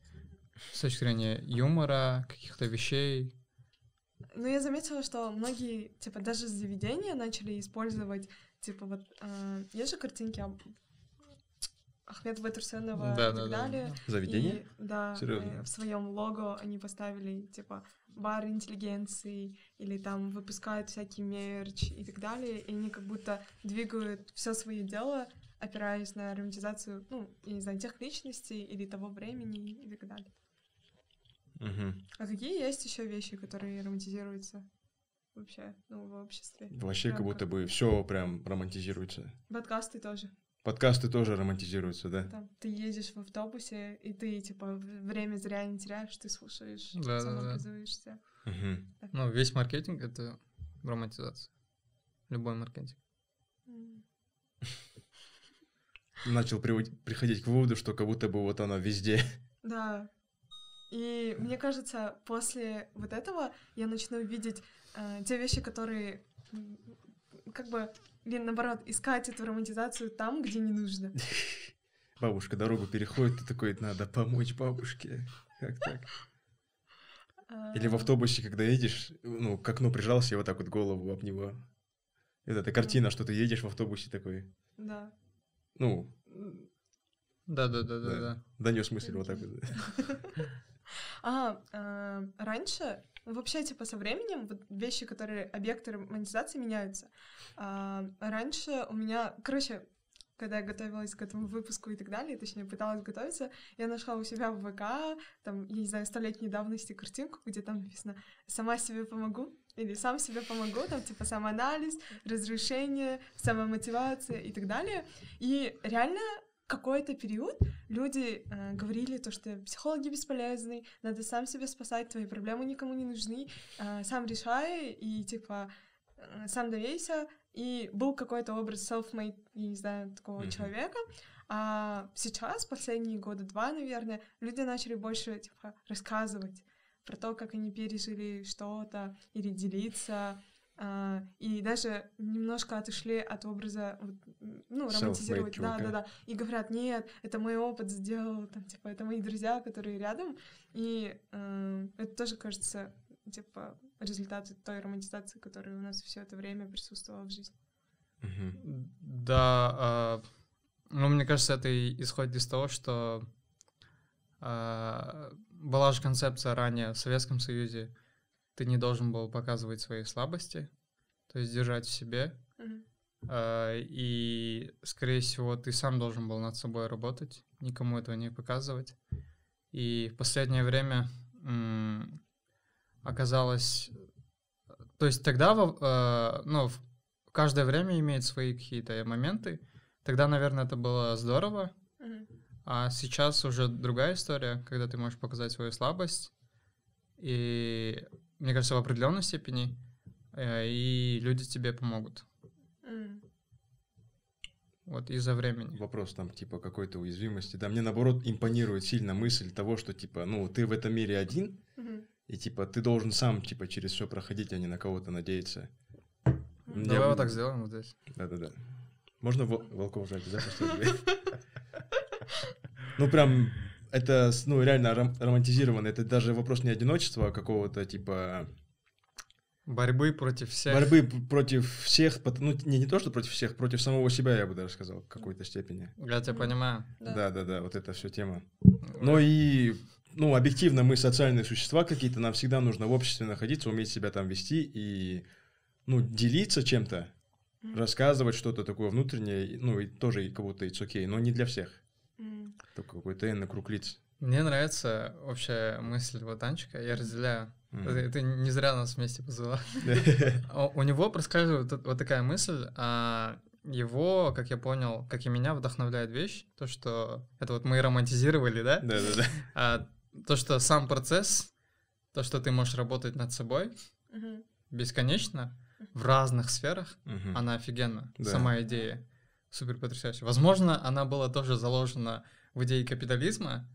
С точки зрения юмора, каких-то вещей. Ну, я заметила, что многие, типа, даже заведения начали использовать, типа, вот, а, есть же картинки об- Ахмеда Байтурсенова и Да, так да, да. далее. Заведение? И, да, Серьезно? в своем лого они поставили, типа, бар интеллигенции или там выпускают всякий мерч и так далее, и они как будто двигают все свое дело, опираясь на романтизацию, ну, я не знаю, тех личностей или того времени и так далее. Мгм. А какие есть еще вещи, которые романтизируются вообще, ну, в обществе? Вообще как будто бы все прям романтизируется. Подкасты тоже. Подкасты тоже романтизируются, да? Там, ты едешь в автобусе, и ты, типа, время зря не теряешь, ты слушаешь, Да-да-да. самообразуешься. Мгм. Ну, весь маркетинг — это романтизация. Любой маркетинг. Начал приходить к выводу, что как будто бы вот она везде. Да. И мне кажется, после вот этого я начну видеть э, те вещи, которые как бы, или наоборот, искать эту романтизацию там, где не нужно. Бабушка дорогу переходит, ты такой, надо помочь бабушке. Как так? Или в А, автобусе, когда едешь, ну, к окну прижался и вот так вот голову об него. Вот эта картина, что ты едешь в автобусе такой, Да. ну, Да-да-да-да-да. донес мысль вот так вот. А, а, раньше, вообще, типа, со временем вот вещи, которые, объекты романтизации меняются. А, раньше у меня, короче, когда я готовилась к этому выпуску и так далее, точнее, пыталась готовиться, я нашла у себя в ВК, там, я не знаю, столетней давности картинку, где там написано «Сама себе помогу», или «Сам себе помогу», там, типа, самоанализ, разрешение, самомотивация и так далее. И реально какой-то период люди э, говорили то, что психологи бесполезны, надо сам себя спасать, твои проблемы никому не нужны, э, сам решай и типа э, сам доверься. И был какой-то образ self-made, я не знаю, такого Мгм. человека. А сейчас, последние года два, наверное, люди начали больше типа рассказывать про то, как они пережили что-то, или делиться. а, и даже немножко отошли от образа, вот, ну, романтизировать. Да, да, да. И говорят, нет, это мой опыт сделал, там, типа, это мои друзья, которые рядом. И э, это тоже, кажется, типа, результаты той романтизации, которая у нас все это время присутствовала в жизни. Да, а, ну, мне кажется, это и исходит из того, что а, была же концепция ранее в Советском Союзе, ты не должен был показывать свои слабости, то есть держать в себе, и, скорее всего, ты сам должен был над собой работать, никому этого не показывать. И в последнее время оказалось... То есть тогда, э, ну, каждое время имеет свои какие-то моменты. Тогда, наверное, это было здорово, Мгм. а сейчас уже другая история, когда ты можешь показать свою слабость. И мне кажется, в определенной степени э, и люди тебе помогут. Вот из-за времени. Вопрос там типа какой-то уязвимости. Да, мне наоборот импонирует сильно мысль того, что типа, ну, ты в этом мире один, и типа ты должен сам типа через все проходить, а не на кого-то надеяться. Я Давай бы- вот так сделаем вот здесь. Да-да-да. Можно вол- волков жать, да? Ну, прям, это, ну, реально ром- романтизировано. Это даже вопрос не одиночества, а какого-то, типа, Борьбы против всех. борьбы против всех, ну, не, не то, что против всех, против самого себя, я бы даже сказал, в какой-то степени. Я тебя понимаю. Да. Да-да-да, вот эта все тема. Но и, ну, объективно, мы социальные существа какие-то, нам всегда нужно в обществе находиться, уметь себя там вести и, ну, делиться чем-то, рассказывать что-то такое внутреннее, ну, и тоже и кого-то it's окей, но не для всех. Только какой-то N круг лиц. Мне нравится общая мысль вот Анчика, я разделяю. М. Ты, ты не зря нас вместе позвала. А У него проскальзывает вот- вот такая мысль, а его, как я понял, как и меня, вдохновляет вещь, то, что это вот мы романтизировали, да? Да-да-да. А то, что сам процесс, то, что ты можешь работать над собой бесконечно в разных сферах, она офигенна. Да. Сама идея супер потрясающая. Возможно, она была тоже заложена в идее капитализма,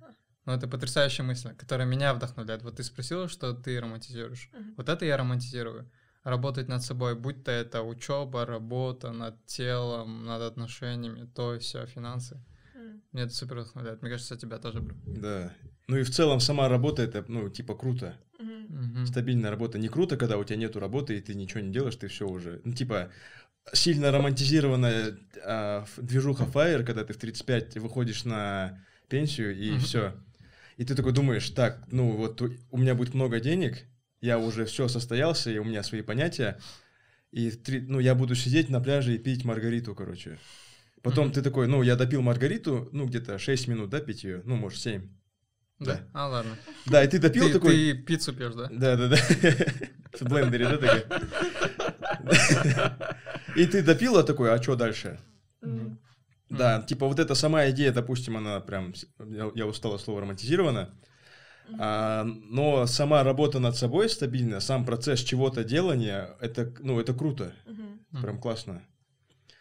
но это потрясающая мысль, которая меня вдохновляет. Вот ты спросила, что ты романтизируешь. Мгм. Вот это я романтизирую. Работать над собой, будь то это учеба, работа над телом, над отношениями, то все, финансы. М. Мне это супер вдохновляет. Мне кажется, тебя тоже. Да. Ну и в целом сама работа, это, ну, типа, круто. Мгм. Стабильная работа. Не круто, когда у тебя нету работы, и ты ничего не делаешь, ты все уже. Ну, типа, сильно романтизированная а, движуха Fire, когда ты в 35 выходишь на пенсию, и все. И ты такой думаешь, так, ну вот у меня будет много денег, я уже все состоялся, и у меня свои понятия, и три, ну, я буду сидеть на пляже и пить маргариту, короче. Потом Мгм. ты такой, ну, я допил маргариту, ну, где-то 6 минут, да, пить ее, ну, может, 7. Да? Да. А, ладно. Да, и ты допил Ты, такой... ты пиццу пьешь, да? Да, да, да. В блендере, да, такой? И ты допил, а такой, а что дальше? Да, типа вот эта сама идея, допустим, она прям, я, я устал от слова романтизирована, а, но сама работа над собой стабильно, сам процесс чего-то делания, это, ну, это круто. Мгм. прям классно.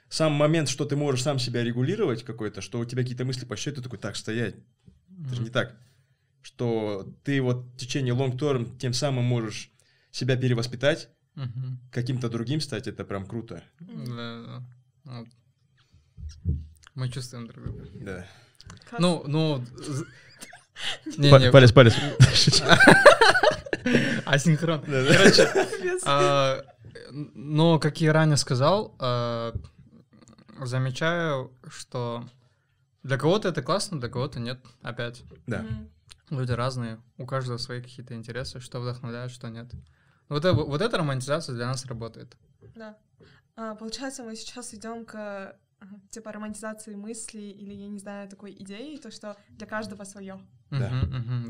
Сам момент, что ты можешь сам себя регулировать какой-то, что у тебя какие-то мысли по счету, такой, так, стоять, это же не так. Что ты вот в течение long term тем самым можешь себя перевоспитать, Мгм. каким-то другим стать, это прям круто. Да, да. Мы чувствуем друг друга. Да. Как- Ну, ну... не, палец. асинхрон. Короче, а, но, как я ранее сказал, а, замечаю, что для кого-то это классно, для кого-то нет. Опять, Да. Люди разные, у каждого свои какие-то интересы, что вдохновляет, что нет. Вот, это, вот эта романтизация для нас работает. Да. А, получается, мы сейчас идем к типа романтизации мыслей или, я не знаю, такой идеи, то, что для каждого свое. Да.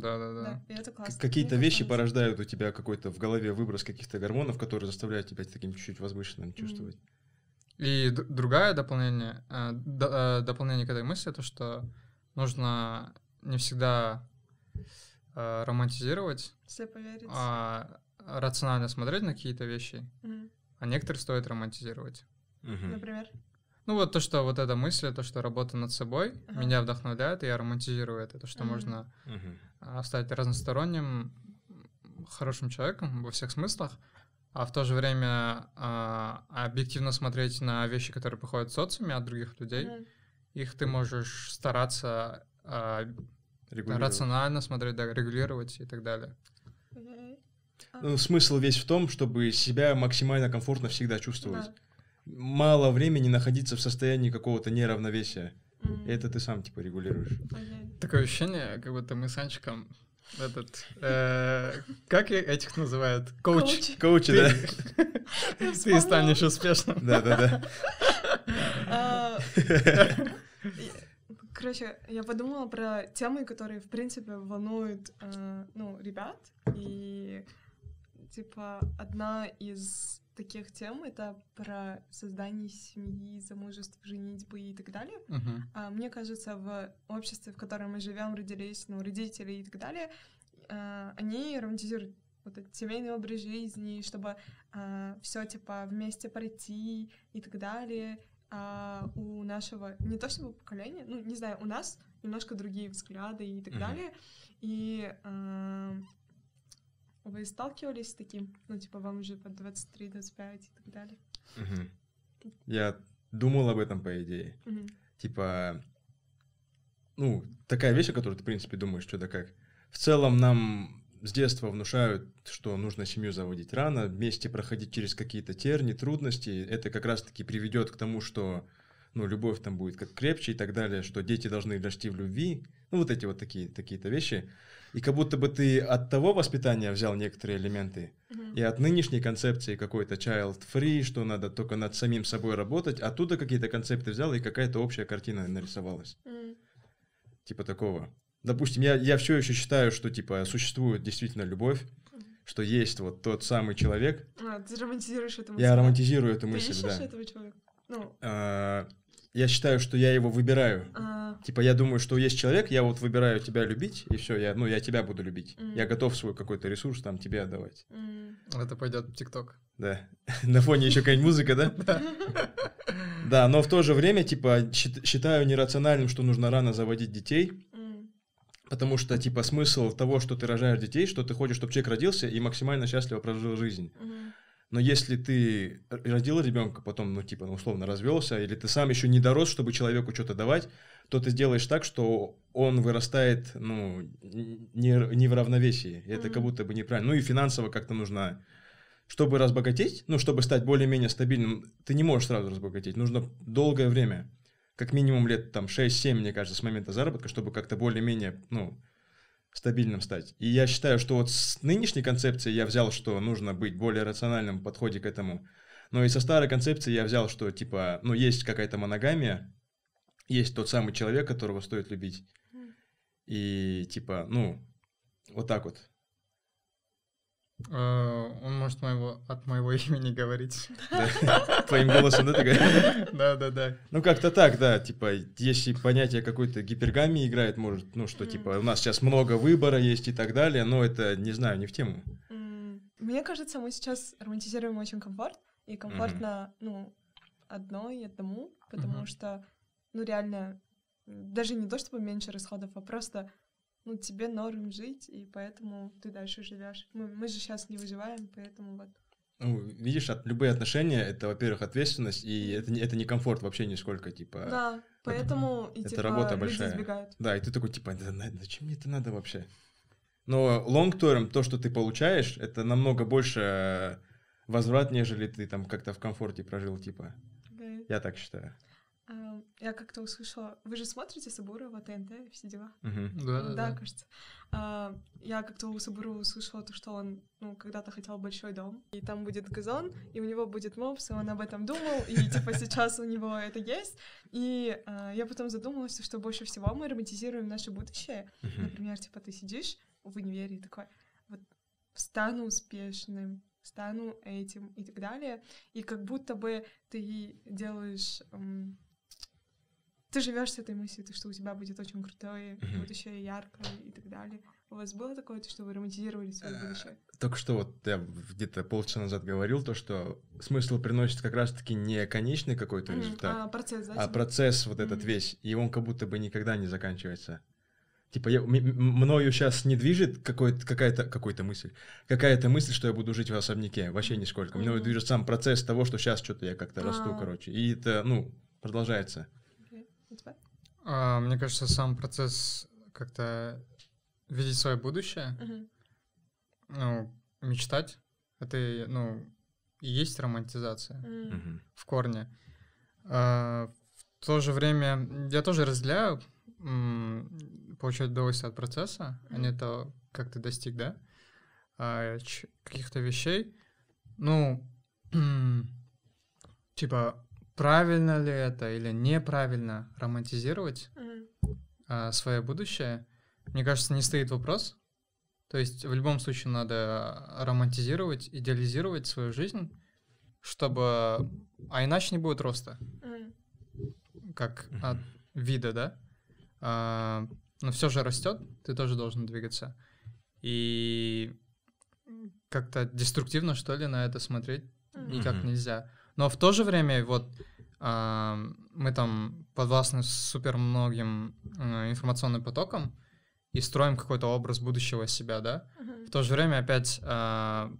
Да, да, Да. да. и это К- классно. Какие-то Мне вещи порождают у тебя какой-то в голове выброс каких-то гормонов, которые заставляют тебя таким чуть-чуть возвышенным чувствовать. И д- другое дополнение, э, д- э, дополнение к этой мысли, то, что нужно не всегда э, романтизировать, Слепо верить. а рационально смотреть на какие-то вещи, а некоторые стоит романтизировать. Например. Ну вот то, что вот эта мысль, то, что работа над собой Ага. меня вдохновляет, и я романтизирую это, то, что Мгм. можно а, стать разносторонним, хорошим человеком во всех смыслах, а в то же время а, объективно смотреть на вещи, которые приходят в социуме от других людей. Мгм. Их ты можешь стараться а, рационально смотреть, да, регулировать и так далее. А, Ну, смысл весь в том, чтобы себя максимально комфортно всегда чувствовать. да. Мало времени находиться в состоянии какого-то неравновесия. Мгм. И это ты сам типа регулируешь. Такое ощущение, как будто мы с Анчиком этот... э, как этих называют? Коуч. Коуч. Коучи, Ты- да? Ты станешь успешным. Да, да, да. А, Короче, я подумала про темы, которые, в принципе, волнуют, э, ну, ребят. И, типа, одна из таких тем — это про создание семьи, замужество, женитьбы и так далее. Мгм. А, Мне кажется, в обществе, в котором мы живем, родились, ну, родители и так далее, а, они романтизируют вот этот семейный образ жизни, чтобы все типа вместе пройти и так далее. А у нашего не то чтобы поколения, ну не знаю, у нас немножко другие взгляды и так Мгм. далее. И а, вы сталкивались с таким, ну типа вам уже по 23-25 и так далее. Мгм. Я думал об этом, по идее. Мгм. Типа, ну, такая вещь, о которой ты, в принципе, думаешь, что да как. В целом нам с детства внушают, что нужно семью заводить рано, вместе проходить через какие-то терни, трудности. Это как раз-таки приведет к тому, что ну, любовь там будет как крепче и так далее, что дети должны расти в любви. Ну, вот эти вот такие, такие-то вещи. И как будто бы ты от того воспитания взял некоторые элементы, Мгм. и от нынешней концепции какой-то child-free, что надо только над самим собой работать, оттуда какие-то концепты взял, и какая-то общая картина нарисовалась. М. Типа такого. Допустим, я, я все еще считаю, что типа существует действительно любовь, что есть вот тот самый человек. А, ты романтизируешь эту мысль, Я романтизирую эту Ты мысль, да. этого человека? Ну, А, я считаю, что я его выбираю. а, Типа я думаю, что есть человек, я вот выбираю тебя любить, и все, я, ну, я тебя буду любить. Мгм. Я готов свой какой-то ресурс там тебе отдавать. м, Это пойдет в ТикТок. Да. На фоне еще какая-нибудь музыка, да? Да, но в то же время, типа, счит- считаю нерациональным, что нужно рано заводить детей, потому что, типа, смысл того, что ты рожаешь детей, что ты хочешь, чтобы человек родился и максимально счастливо прожил жизнь. Но если ты родил ребенка, потом, ну, типа, ну, условно развелся, или ты сам еще не дорос, чтобы человеку что-то давать, то ты сделаешь так, что он вырастает, ну, не, не в равновесии. И это Мгм. как будто бы неправильно. Ну и финансово как-то нужно чтобы разбогатеть, ну, чтобы стать более-менее стабильным, ты не можешь сразу разбогатеть. Нужно долгое время. Как минимум лет там 6-7, мне кажется, с момента заработка, чтобы как-то более-менее, ну, стабильным стать. И я считаю, что вот с нынешней концепцией я взял, что нужно быть более рациональным в подходе к этому. Но и со старой концепции я взял, что типа, ну, есть какая-то моногамия, есть тот самый человек, которого стоит любить. И типа, ну, вот так вот. Э, Он может моего, от моего имени говорить. Твоим голосом, да, ты говоришь? Да, да, да. Ну, как-то так, да, типа, если понятие какой-то гипергамии играет, может, ну, что, типа, у нас сейчас много выбора есть и так далее, но это, не знаю, не в тему. Мне кажется, мы сейчас романтизируем очень комфорт, и комфортно, ну, одной и одному, потому что, ну, реально, даже не то чтобы меньше расходов, а просто, ну, тебе норм жить, и поэтому ты дальше живешь. Мы, мы же сейчас не выживаем, поэтому вот. Ну, видишь, от, любые отношения это, во-первых, ответственность, и это, не- это не комфорт вообще нисколько, типа. Да, поэтому и это типа работа люди большая. избегают. Да, и ты такой, типа, «Да зачем мне это надо вообще? Но long term, то, что ты получаешь, это намного больше э, возврат, нежели ты там как-то в комфорте прожил, типа. Окей. Я так считаю. Я как-то услышала... Вы же смотрите Сабурова, ТНТ, все дела? Да, да, да. кажется. А, я как-то у Сабурова услышала то, что он ну, когда-то хотел большой дом, и там будет газон, и у него будет мопс, и он об этом думал, и типа сейчас у него это есть. И а, я потом задумалась, что больше всего мы романтизируем наше будущее. Например, типа ты сидишь в универе и такой, вот стану успешным, стану этим и так далее. И как будто бы ты делаешь... ты живешь с этой мыслью, то, что у тебя будет очень крутое Мгм. будущее, яркое и так далее. У вас было такое, то, что вы романтизировали свое Э, будущее? Только что вот я где-то полчаса назад говорил то, что смысл приносит как раз-таки не конечный какой-то Мгм. результат, А процесс, да? а типа? процесс вот этот Мгм. весь, и он как будто бы никогда не заканчивается. Типа, я, мною сейчас не движет какой-то, какая-то, какой-то мысль, какая-то мысль, что я буду жить в особняке, вообще нисколько. Мною Мгм. движет сам процесс того, что сейчас что-то я как-то расту, А. короче. И это, ну, продолжается. У тебя? А, Мне кажется, сам процесс как-то видеть свое будущее, Мгм. ну, мечтать, это, ну, и есть романтизация. Мгм. в корне. А, в то же время я тоже разделяю м, получать удовольствие от процесса, а не то, как ты достиг, да, а, ч- каких-то вещей. Ну, типа, правильно ли это или неправильно романтизировать а, свое будущее, мне кажется, не стоит вопрос. То есть в любом случае надо романтизировать, идеализировать свою жизнь, чтобы... А иначе не будет роста, Мгм. как от вида, да? А, но все же растет, ты тоже должен двигаться. И как-то деструктивно, что ли, на это смотреть никак Мгм. нельзя. Но в то же время вот мы там подвластны супер многим а, информационным потокам и строим какой-то образ будущего себя, да? Мгм. В то же время опять а,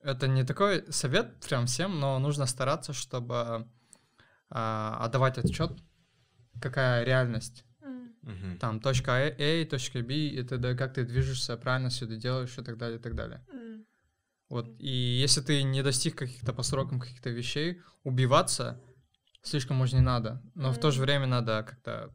это не такой совет прям всем, но нужно стараться, чтобы а, отдавать отчет, какая реальность. Мгм. Там точка А, A, точка B, и т.д., как ты движешься, правильно все это делаешь и так далее, и так далее. Вот, и если ты не достиг каких-то по срокам каких-то вещей, убиваться слишком может не надо. Но в то же время надо как-то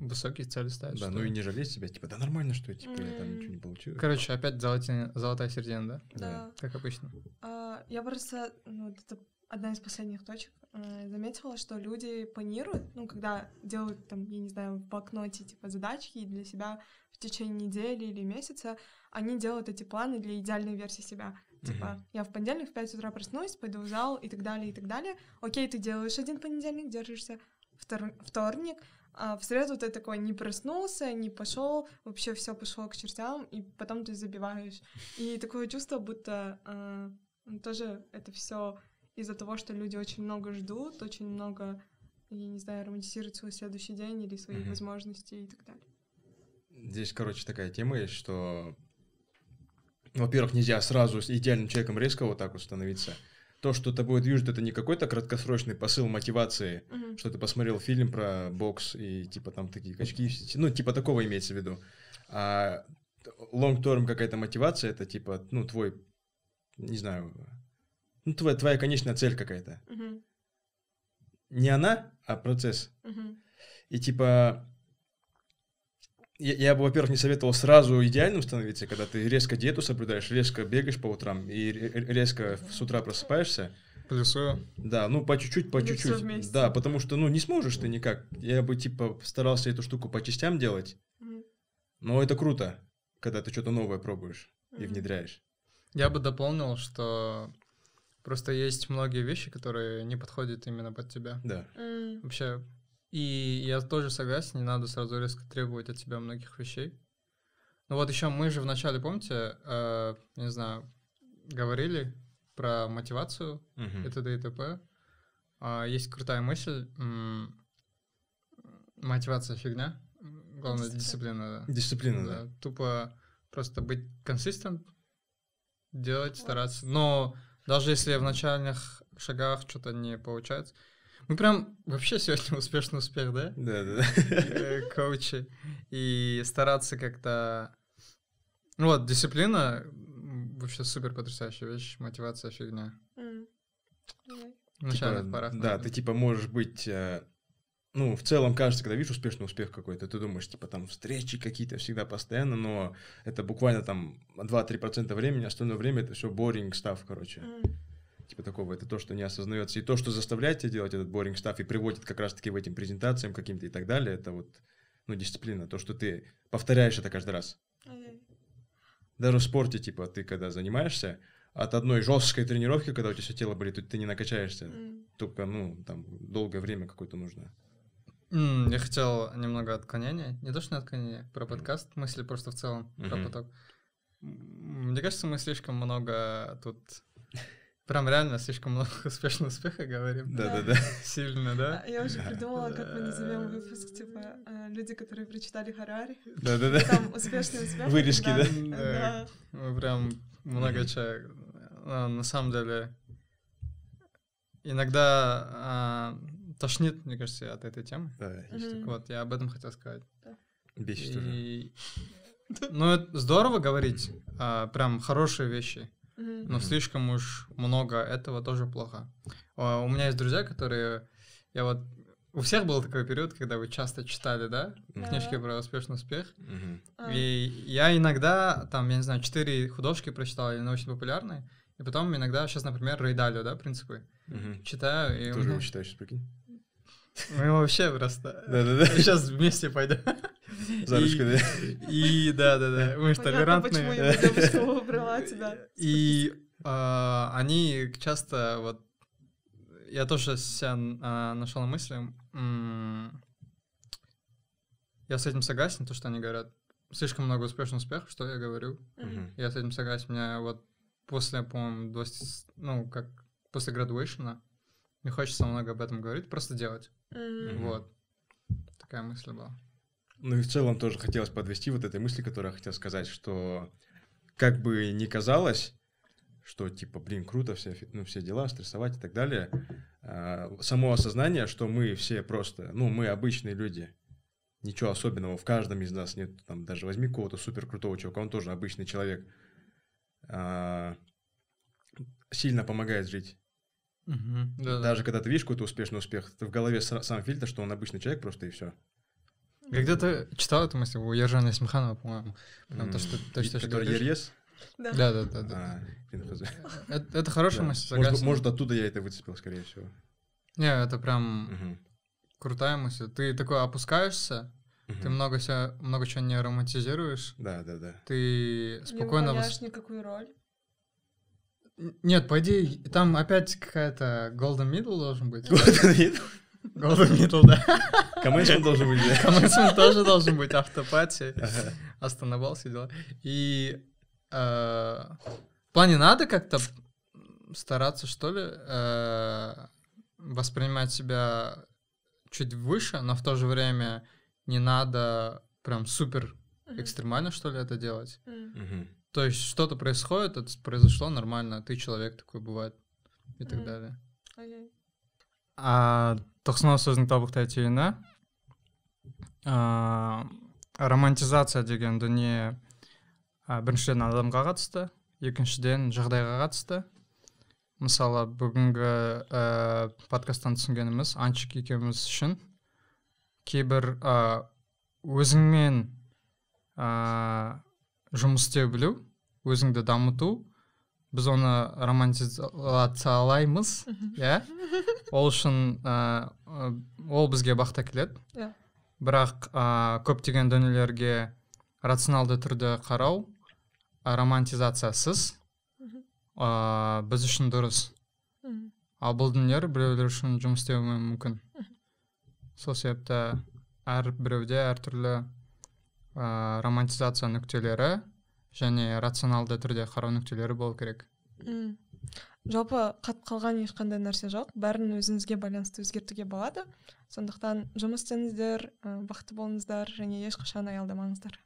высокие цели ставить. Да, ну и не жалеть себя, типа, да нормально, что я, типа, я там ничего не получил. Короче, опять золотая, золотая середина, да? Да. Как обычно. А, Я просто, ну, вот это одна из последних точек, э, заметила, что люди планируют, ну, когда делают, там, я не знаю, в блокноте, типа, задачки для себя в течение недели или месяца, они делают эти планы для идеальной версии себя. Типа, Мгм. я в понедельник в 5 утра проснусь, пойду в зал и так далее, и так далее. Окей, ты делаешь один понедельник, держишься втор- вторник, а в среду ты такой не проснулся, не пошел, вообще все пошло к чертям, и потом ты забиваешь. И такое чувство, будто ну, тоже это все из-за того, что люди очень много ждут, очень много, я не знаю, романтизируют свой следующий день или свои Мгм. возможности и так далее. Здесь, короче, такая тема есть, что, во-первых, нельзя сразу с идеальным человеком резко вот так вот становиться. То, что тобой движет, это не какой-то краткосрочный посыл мотивации, Мгм. что ты посмотрел фильм про бокс и типа там такие качки, ну типа такого имеется в виду. А long-term какая-то мотивация, это типа, ну твой, не знаю, ну твоя, твоя конечная цель какая-то. Мгм. Не она, а процесс. Мгм. И типа я, я бы, во-первых, не советовал сразу идеальным становиться, когда ты резко диету соблюдаешь, резко бегаешь по утрам и ре- резко с утра просыпаешься. Плюсую. Да, ну по чуть-чуть, по чуть-чуть. Да, потому что, ну, не сможешь ты никак. Я бы, типа, старался эту штуку по частям делать, Мгм. но это круто, когда ты что-то новое пробуешь и Мгм. внедряешь. Я бы дополнил, что просто есть многие вещи, которые не подходят именно под тебя. Да. М, Вообще, и я тоже согласен, не надо сразу резко требовать от себя многих вещей. Ну вот еще мы же вначале, помните, э, не знаю, говорили про мотивацию Мгм. и т.д. и т.п. А, Есть крутая мысль. м, Мотивация фигня. Главное, Дисциплина. дисциплина. да. Дисциплина, да. Да, Тупо просто быть консистент, делать, стараться. Но даже если в начальных шагах что-то не получается. Мы прям вообще сегодня успешный успех, да? Да, да, да. Коучи. И стараться как-то... Ну вот, дисциплина вообще супер потрясающая вещь, мотивация фигня. В начальных Типа, порах. Да, ты типа можешь быть, э, ну, в целом кажется, когда видишь успешный успех какой-то, ты думаешь, типа там встречи какие-то всегда постоянно, но это буквально там 2-3% времени, остальное время это все boring stuff, короче. М. Типа такого, это то, что не осознается. И то, что заставляет тебя делать этот boring stuff и приводит как раз-таки в этим презентациям каким-то и так далее, это вот, ну, дисциплина, то, что ты повторяешь это каждый раз. Ай-яй. Даже в спорте, типа, ты когда занимаешься, от одной жесткой тренировки, когда у тебя все тело болит, ты не накачаешься. М. Только, ну, там, долгое время какое-то нужно. М, Я хотел немного отклонения. Не то, что не отклонение, про подкаст, мысли просто в целом, про Мгм. поток. Мне кажется, мы слишком много тут... Прям реально слишком много успешного успеха говорим. Да-да-да. Сильно, да? А Я уже придумала, как мы назовем выпуск, типа, э, люди, которые прочитали Харари. Да-да-да. Там успешный успех. Вырежки, да? да? Да. Мы прям много Мгм. чего... а, На самом деле... Иногда а, тошнит, мне кажется, от этой темы. Да. Вот, я об этом хотел сказать. Бесит. И- Ну, это здорово говорить, а, прям хорошие вещи. Но Мгм. слишком уж много этого тоже плохо. А, У меня есть друзья, которые... Я вот... У всех был такой период, когда вы часто читали, да, Да. книжки про успешный успех. А, И я иногда, там, я не знаю, четыре художки прочитал, или научно-популярные, и потом иногда, сейчас, например, Рейдалио, да, принципы, Мгм. читаю, и Тоже его читаешь, прикинь? Мы вообще просто... Да-да-да. Сейчас вместе пойдем. За ручку, да? И да-да-да, мы же почему толерантные. его девушка выбрала тебя. И а, они часто вот я тоже себя нашел на мысли. Я с этим согласен, то, что они говорят. Слишком много успешных успехов, что я говорю. Я с этим согласен. Меня вот после, по-моему, 20, ну, как после градуэйшена, мне хочется много об этом говорить, просто делать. Мгм. Вот. Такая мысль была. Ну и в целом тоже хотелось подвести вот этой мысли, которую я хотел сказать, что как бы ни казалось, что типа, блин, круто, все, ну, все дела, стрессовать и так далее, а, само осознание, что мы все просто, ну, мы обычные люди, ничего особенного в каждом из нас нет, там, даже возьми какого-то супер крутого чувака, он тоже обычный человек, а, сильно помогает жить. Да-да. Даже когда ты видишь какой-то успешный успех, ты в голове са- сам фильтр, что он обычный человек просто и все. Я где-то читал эту мысль у Ержана Исмаханова, по-моему. Прям то, что, то, что ты Который. ЕРЕС? Да. Да, да, да, да. А. Это, это хорошая Да. мысль, Может, согласен. может, оттуда я это выцепил, скорее всего. Не, это прям Мгм. крутая мысль. Ты такой опускаешься, ты Мгм. много, себя, много чего не романтизируешь, Да, да, да. ты Не спокойно... вос- выполняешь никакую роль. Нет, по идее, там опять какая-то golden middle должен быть. Golden middle, да. Комментшн должен быть, да? Комментсмент тоже должен быть, автопати, Ага. остановал все дела. И э, в плане надо как-то стараться, что ли, э, воспринимать себя чуть выше, но в то же время не надо прям супер экстремально, что ли, это делать. То есть что-то происходит, это произошло нормально, ты человек такой бывает и так далее. А тоқсанау сөздің табықтай түйіні а, романтизация деген дүние а, біріншіден адамға қатысты екіншіден жағдайға қатысты. Мысалы бүгінгі ә, подкасттан түсінгеніміз анчик екеуміз үшін кейбір ә, өзіңмен ә, жұмыс істей білу өзіңді дамыту. Біз оны романтизациялаймыз иә? Ол үшін ә, ол бізге бақта келеді. Иә. Бірақ ә, көптеген дүниелерге рационалды түрде қарау романтизациясыз ә, біз үшін дұрыс. Ал бұл дүниелер біреулер үшін жұмыс істемеуі мүмкін. Сол себепті әр біреуде әртүрлі ә, романтизация нүктелері және рационалды түрде қарау нүктелері болу керек. М. жалпы қатып қалған ешқандай нәрсе жоқ. Бәрін өзіңізге байланысты өзгертуге болады. Сондықтан жұмыс істеңіздер бақытты болыңыздар және ешқашан аялдамаңыздар.